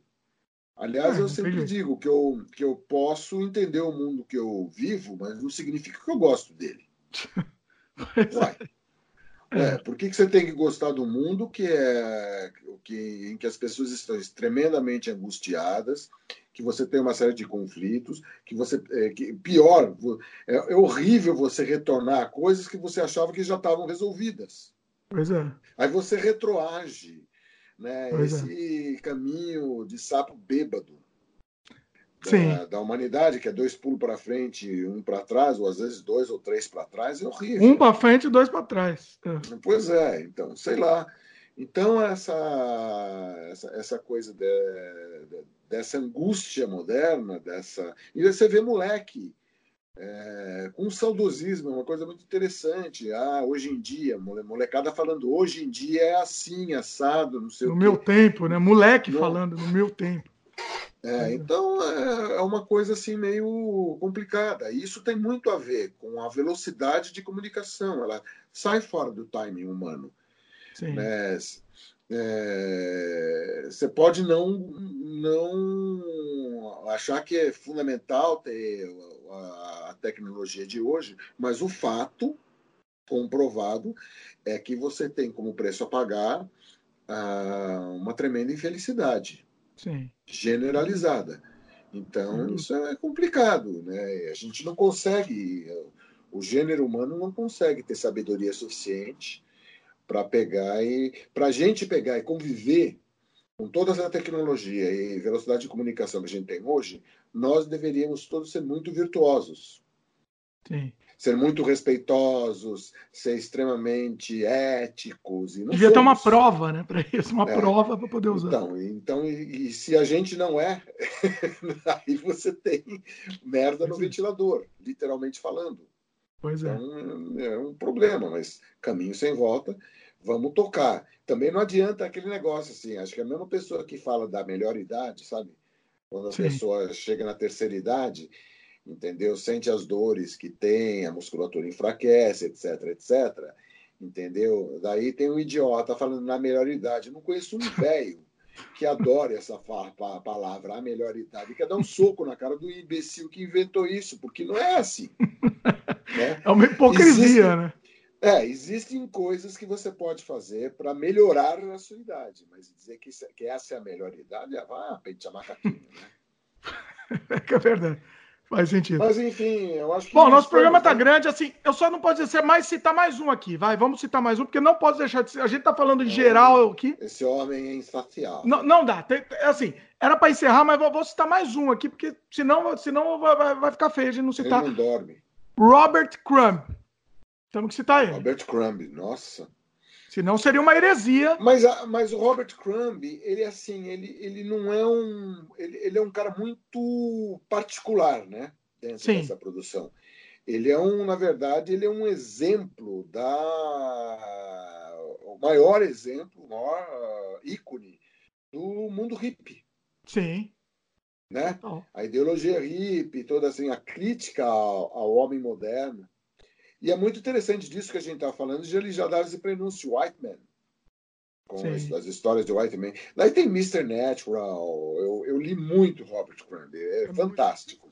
Aliás, é, eu sempre entendi. digo que eu, que eu posso entender o mundo que eu vivo, mas não significa que eu gosto dele. Uai. É, por que, que você tem que gostar do mundo que é que, em que as pessoas estão tremendamente angustiadas, que você tem uma série de conflitos, que você é, que, pior é, é, horrível você retornar a coisas que você achava que já estavam resolvidas. Pois é. Aí você retroage, né? Pois. Esse é. caminho de sapo bêbado da, da, humanidade, que é dois pulos para frente, um para trás, ou às vezes dois ou três para trás, é horrível. Um para frente e dois para trás. É. Pois é, então, sei lá. Então, essa, essa, essa coisa de, de, dessa angústia moderna, dessa. E você vê moleque. É, com saudosismo, é uma coisa muito interessante. Ah, hoje em dia, molecada falando, hoje em dia é assim, assado, não sei no o No meu tempo, né? Moleque não, falando, no meu tempo. É, então é, é uma coisa assim meio complicada. E isso tem muito a ver com a velocidade de comunicação. Ela sai fora do timing humano. Sim. Né? É, você pode não, não achar que é fundamental ter a, a tecnologia de hoje, mas o fato comprovado é que você tem como preço a pagar ah, uma tremenda infelicidade. Sim. generalizada. Então, Sim. isso é complicado. Né? A gente não consegue, o gênero humano não consegue ter sabedoria suficiente para pegar e. Para a gente pegar e conviver com toda essa tecnologia e velocidade de comunicação que a gente tem hoje, nós deveríamos todos ser muito virtuosos. Sim ser muito respeitosos, ser extremamente éticos. E Devia somos. ter uma prova, né, para isso, uma é. prova para poder usar. Então, então e, e, se a gente não é, aí você tem merda no é. ventilador, literalmente falando. Pois é. Então, é um problema, mas caminho sem volta, vamos tocar. Também não adianta aquele negócio assim, acho que a mesma pessoa que fala da melhor idade, sabe? Quando a Sim. pessoa chega na terceira idade, entendeu? Sente as dores que tem, a musculatura enfraquece, etc, etc, entendeu? Daí tem um idiota falando na melhor idade. Eu não conheço um velho que adore essa palavra, a melhor idade, quer dar um soco na cara do imbecil que inventou isso, porque não é assim. Né? É uma hipocrisia, né? É, existem coisas que você pode fazer para melhorar a sua idade, mas dizer que, isso, que essa é a melhor idade, é vá pentear macaquinho, né? é verdade. Faz sentido. Mas enfim, eu acho que. Bom, nosso programa tá grande, assim. Eu só não posso dizer mais citar mais um aqui. Vai, vamos citar mais um, porque não posso deixar de. A gente tá falando em geral aqui. Esse homem é insaciável. Não, não dá. Tem, assim, era para encerrar, mas vou, vou, citar mais um aqui, porque senão, senão vai, vai ficar feio a gente não citar. Ele não dorme. Robert Crumb. Temos que citar ele. Robert Crumb, nossa. Senão seria uma heresia. Mas, mas o Robert Crumb, ele assim, ele, ele não é um. Ele, ele é um cara muito particular, né? Dentro Sim. dessa produção. Ele é um, na verdade, ele é um exemplo da. O maior exemplo, o maior uh, ícone do mundo hippie. Sim. Né? A ideologia hippie, toda assim, a crítica ao, ao homem moderno. E é muito interessante disso que a gente está falando, de ele já dar esse prenúncio White Man. Com as, as, histórias de White Man. Daí tem Mr. Natural. Eu, eu li muito Robert Crumb. É, é fantástico.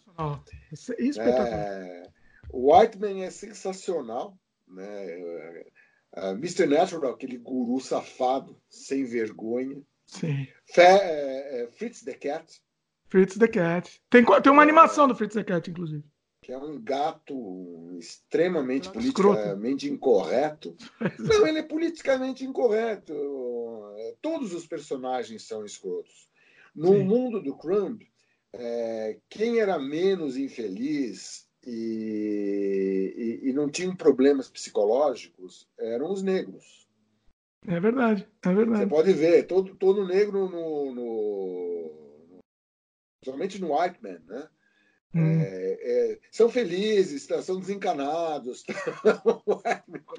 Isso é espetacular. É, White Man é sensacional. Né? Uh, é, Mr. Natural, aquele guru safado, sem vergonha. Sim. Fe, uh, Fritz the Cat. Fritz the Cat. Tem, tem uma animação do Fritz the Cat, inclusive que é um gato extremamente é politicamente incorreto. Não, ele é politicamente incorreto. Todos os personagens são escrotos. No Sim. mundo do Crumb, é, quem era menos infeliz e, e, e, não tinha problemas psicológicos eram os negros. É verdade, é verdade. Você pode ver, todo, todo negro no, no, principalmente no White Man, né? Hum. É, é, são felizes, tá, são desencanados,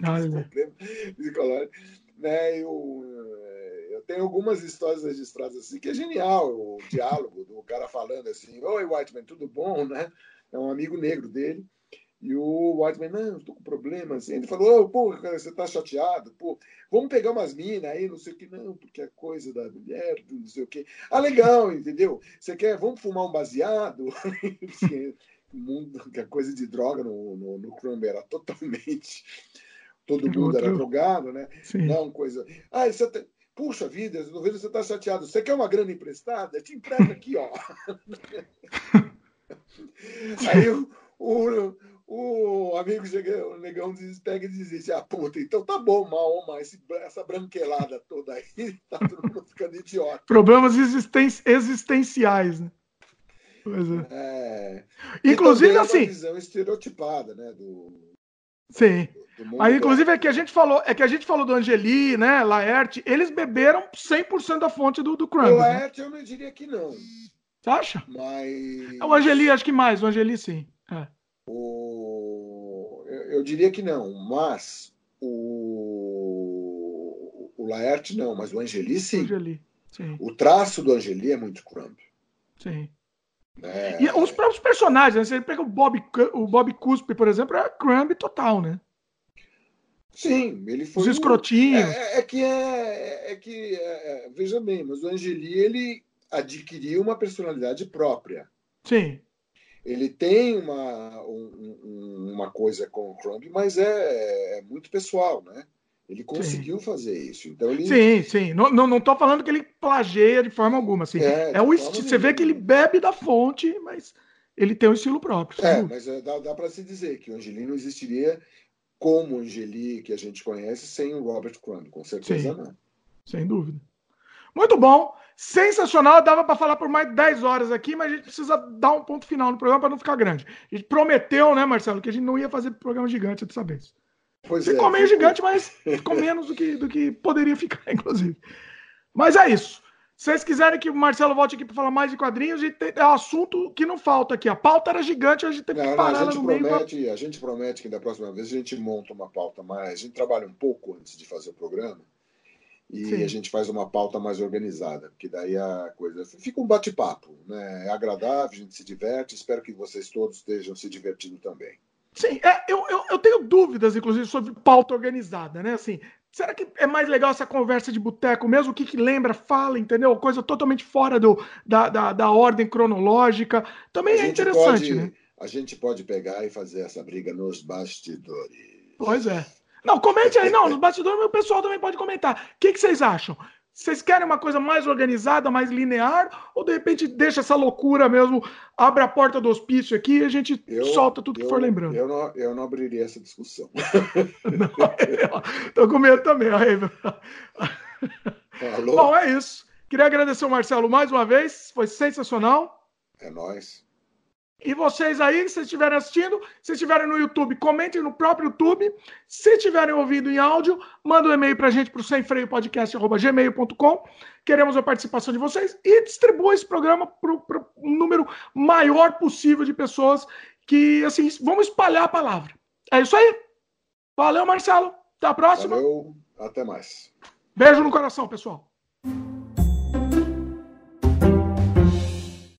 né? eu, eu tenho algumas histórias registradas assim que é genial o diálogo do cara falando assim: Oi, Whiteman, tudo bom? Né? É um amigo negro dele. E o Whiteman, não, estou com problemas. Assim. Ele falou, oh, pô, cara, você está chateado, pô, vamos pegar umas minas aí, não sei o que, não, porque é coisa da mulher, não sei o que. Ah, legal, entendeu? Você quer, vamos fumar um baseado? mundo, que a coisa de droga no, no, no Chrome era totalmente. Todo mundo Outro. era drogado, né? Sim. Não, coisa. Ah, você tem... Puxa vida, eu vejo você está chateado. Você quer uma grana emprestada? Te empresto aqui, ó. aí o, o, o amigo chega, o negão pega e diz assim, ah, puta, então tá bom, Mahoma, esse, essa branquelada toda aí, tá todo mundo ficando idiota. Problemas existen existenciais, né? Pois é. é. Inclusive, assim. Uma visão estereotipada, né? Do, Sim. Do Aí, inclusive, é que a gente falou, é que a gente falou do Angeli, né? Laerte, eles beberam 100% da fonte do, do Crumb. O né? Laerte né? eu não diria que não. Você acha? Mas. O Angeli, acho que mais, o Angeli sim. É. O, eu, diria que não, mas o, o Laerte não, mas o Angeli sim. Angeli, sim. O traço do Angeli é muito Crumb. Sim. É... E os próprios personagens, né? Você pega o Bob, o Bob Cuspe, por exemplo, é Crumb total, né? Sim, ele foi. Os escrotinhos. É, é, que é, é que é, é, veja bem, mas o Angeli ele adquiriu uma personalidade própria. Sim ele tem uma, um, uma coisa com o Crumb, mas é, é, muito pessoal, né? Ele conseguiu sim. fazer isso. Então ele... Sim, sim. Não, não, não tô falando que ele plageia de forma alguma. Assim. É, é o estilo. Você vê que ele bebe da fonte, mas ele tem um estilo próprio. É, mas é, dá, dá para se dizer que o Angeli não existiria como o Angeli que a gente conhece sem o Robert Crumb, com certeza sim, não. Sem dúvida. Muito bom. Sensacional, dava para falar por mais 10 horas aqui, mas a gente precisa dar um ponto final no programa para não ficar grande. A gente prometeu, né, Marcelo, que a gente não ia fazer programa gigante dessa vez. Pois ficou é, meio ficou... gigante, mas ficou menos do que, do que poderia ficar, inclusive. Mas é isso. Se vocês quiserem que o Marcelo volte aqui para falar mais de quadrinhos, a gente tem, é um assunto que não falta aqui. A pauta era gigante, a gente teve não, que parar não, a gente no promete, meio. Pra... A gente promete que da próxima vez a gente monta uma pauta mais. A gente trabalha um pouco antes de fazer o programa e Sim. a gente faz uma pauta mais organizada, porque daí a coisa fica um bate-papo, né? É agradável, a gente se diverte. Espero que vocês todos estejam se divertindo também. Sim, é, eu, eu, eu, tenho dúvidas, inclusive, sobre pauta organizada, né? Assim, será que é mais legal essa conversa de boteco mesmo? O que, que lembra, fala, entendeu? Coisa totalmente fora do, da, da, da ordem cronológica. Também a é interessante, pode, né? A gente pode pegar e fazer essa briga nos bastidores. Pois é. Não, comente aí, não, nos bastidores o pessoal também pode comentar. O que, que vocês acham? Vocês querem uma coisa mais organizada, mais linear, ou de repente deixa essa loucura mesmo, abre a porta do hospício aqui e a gente eu, solta tudo que for lembrando? Eu não, eu não abriria essa discussão. Estou com medo também. Aí. Bom, é isso. Queria agradecer o Marcelo mais uma vez, foi sensacional. É nóis. E vocês aí, se estiverem assistindo, se estiverem no YouTube, comentem no próprio YouTube. Se estiverem ouvindo em áudio, manda um e-mail para a gente para o semfreiopodcast.gmail.com. Queremos a participação de vocês e distribua esse programa para um número maior possível de pessoas que, assim, vamos espalhar a palavra. É isso aí. Valeu, Marcelo. Até a próxima. Valeu. Até mais. Beijo no coração, pessoal.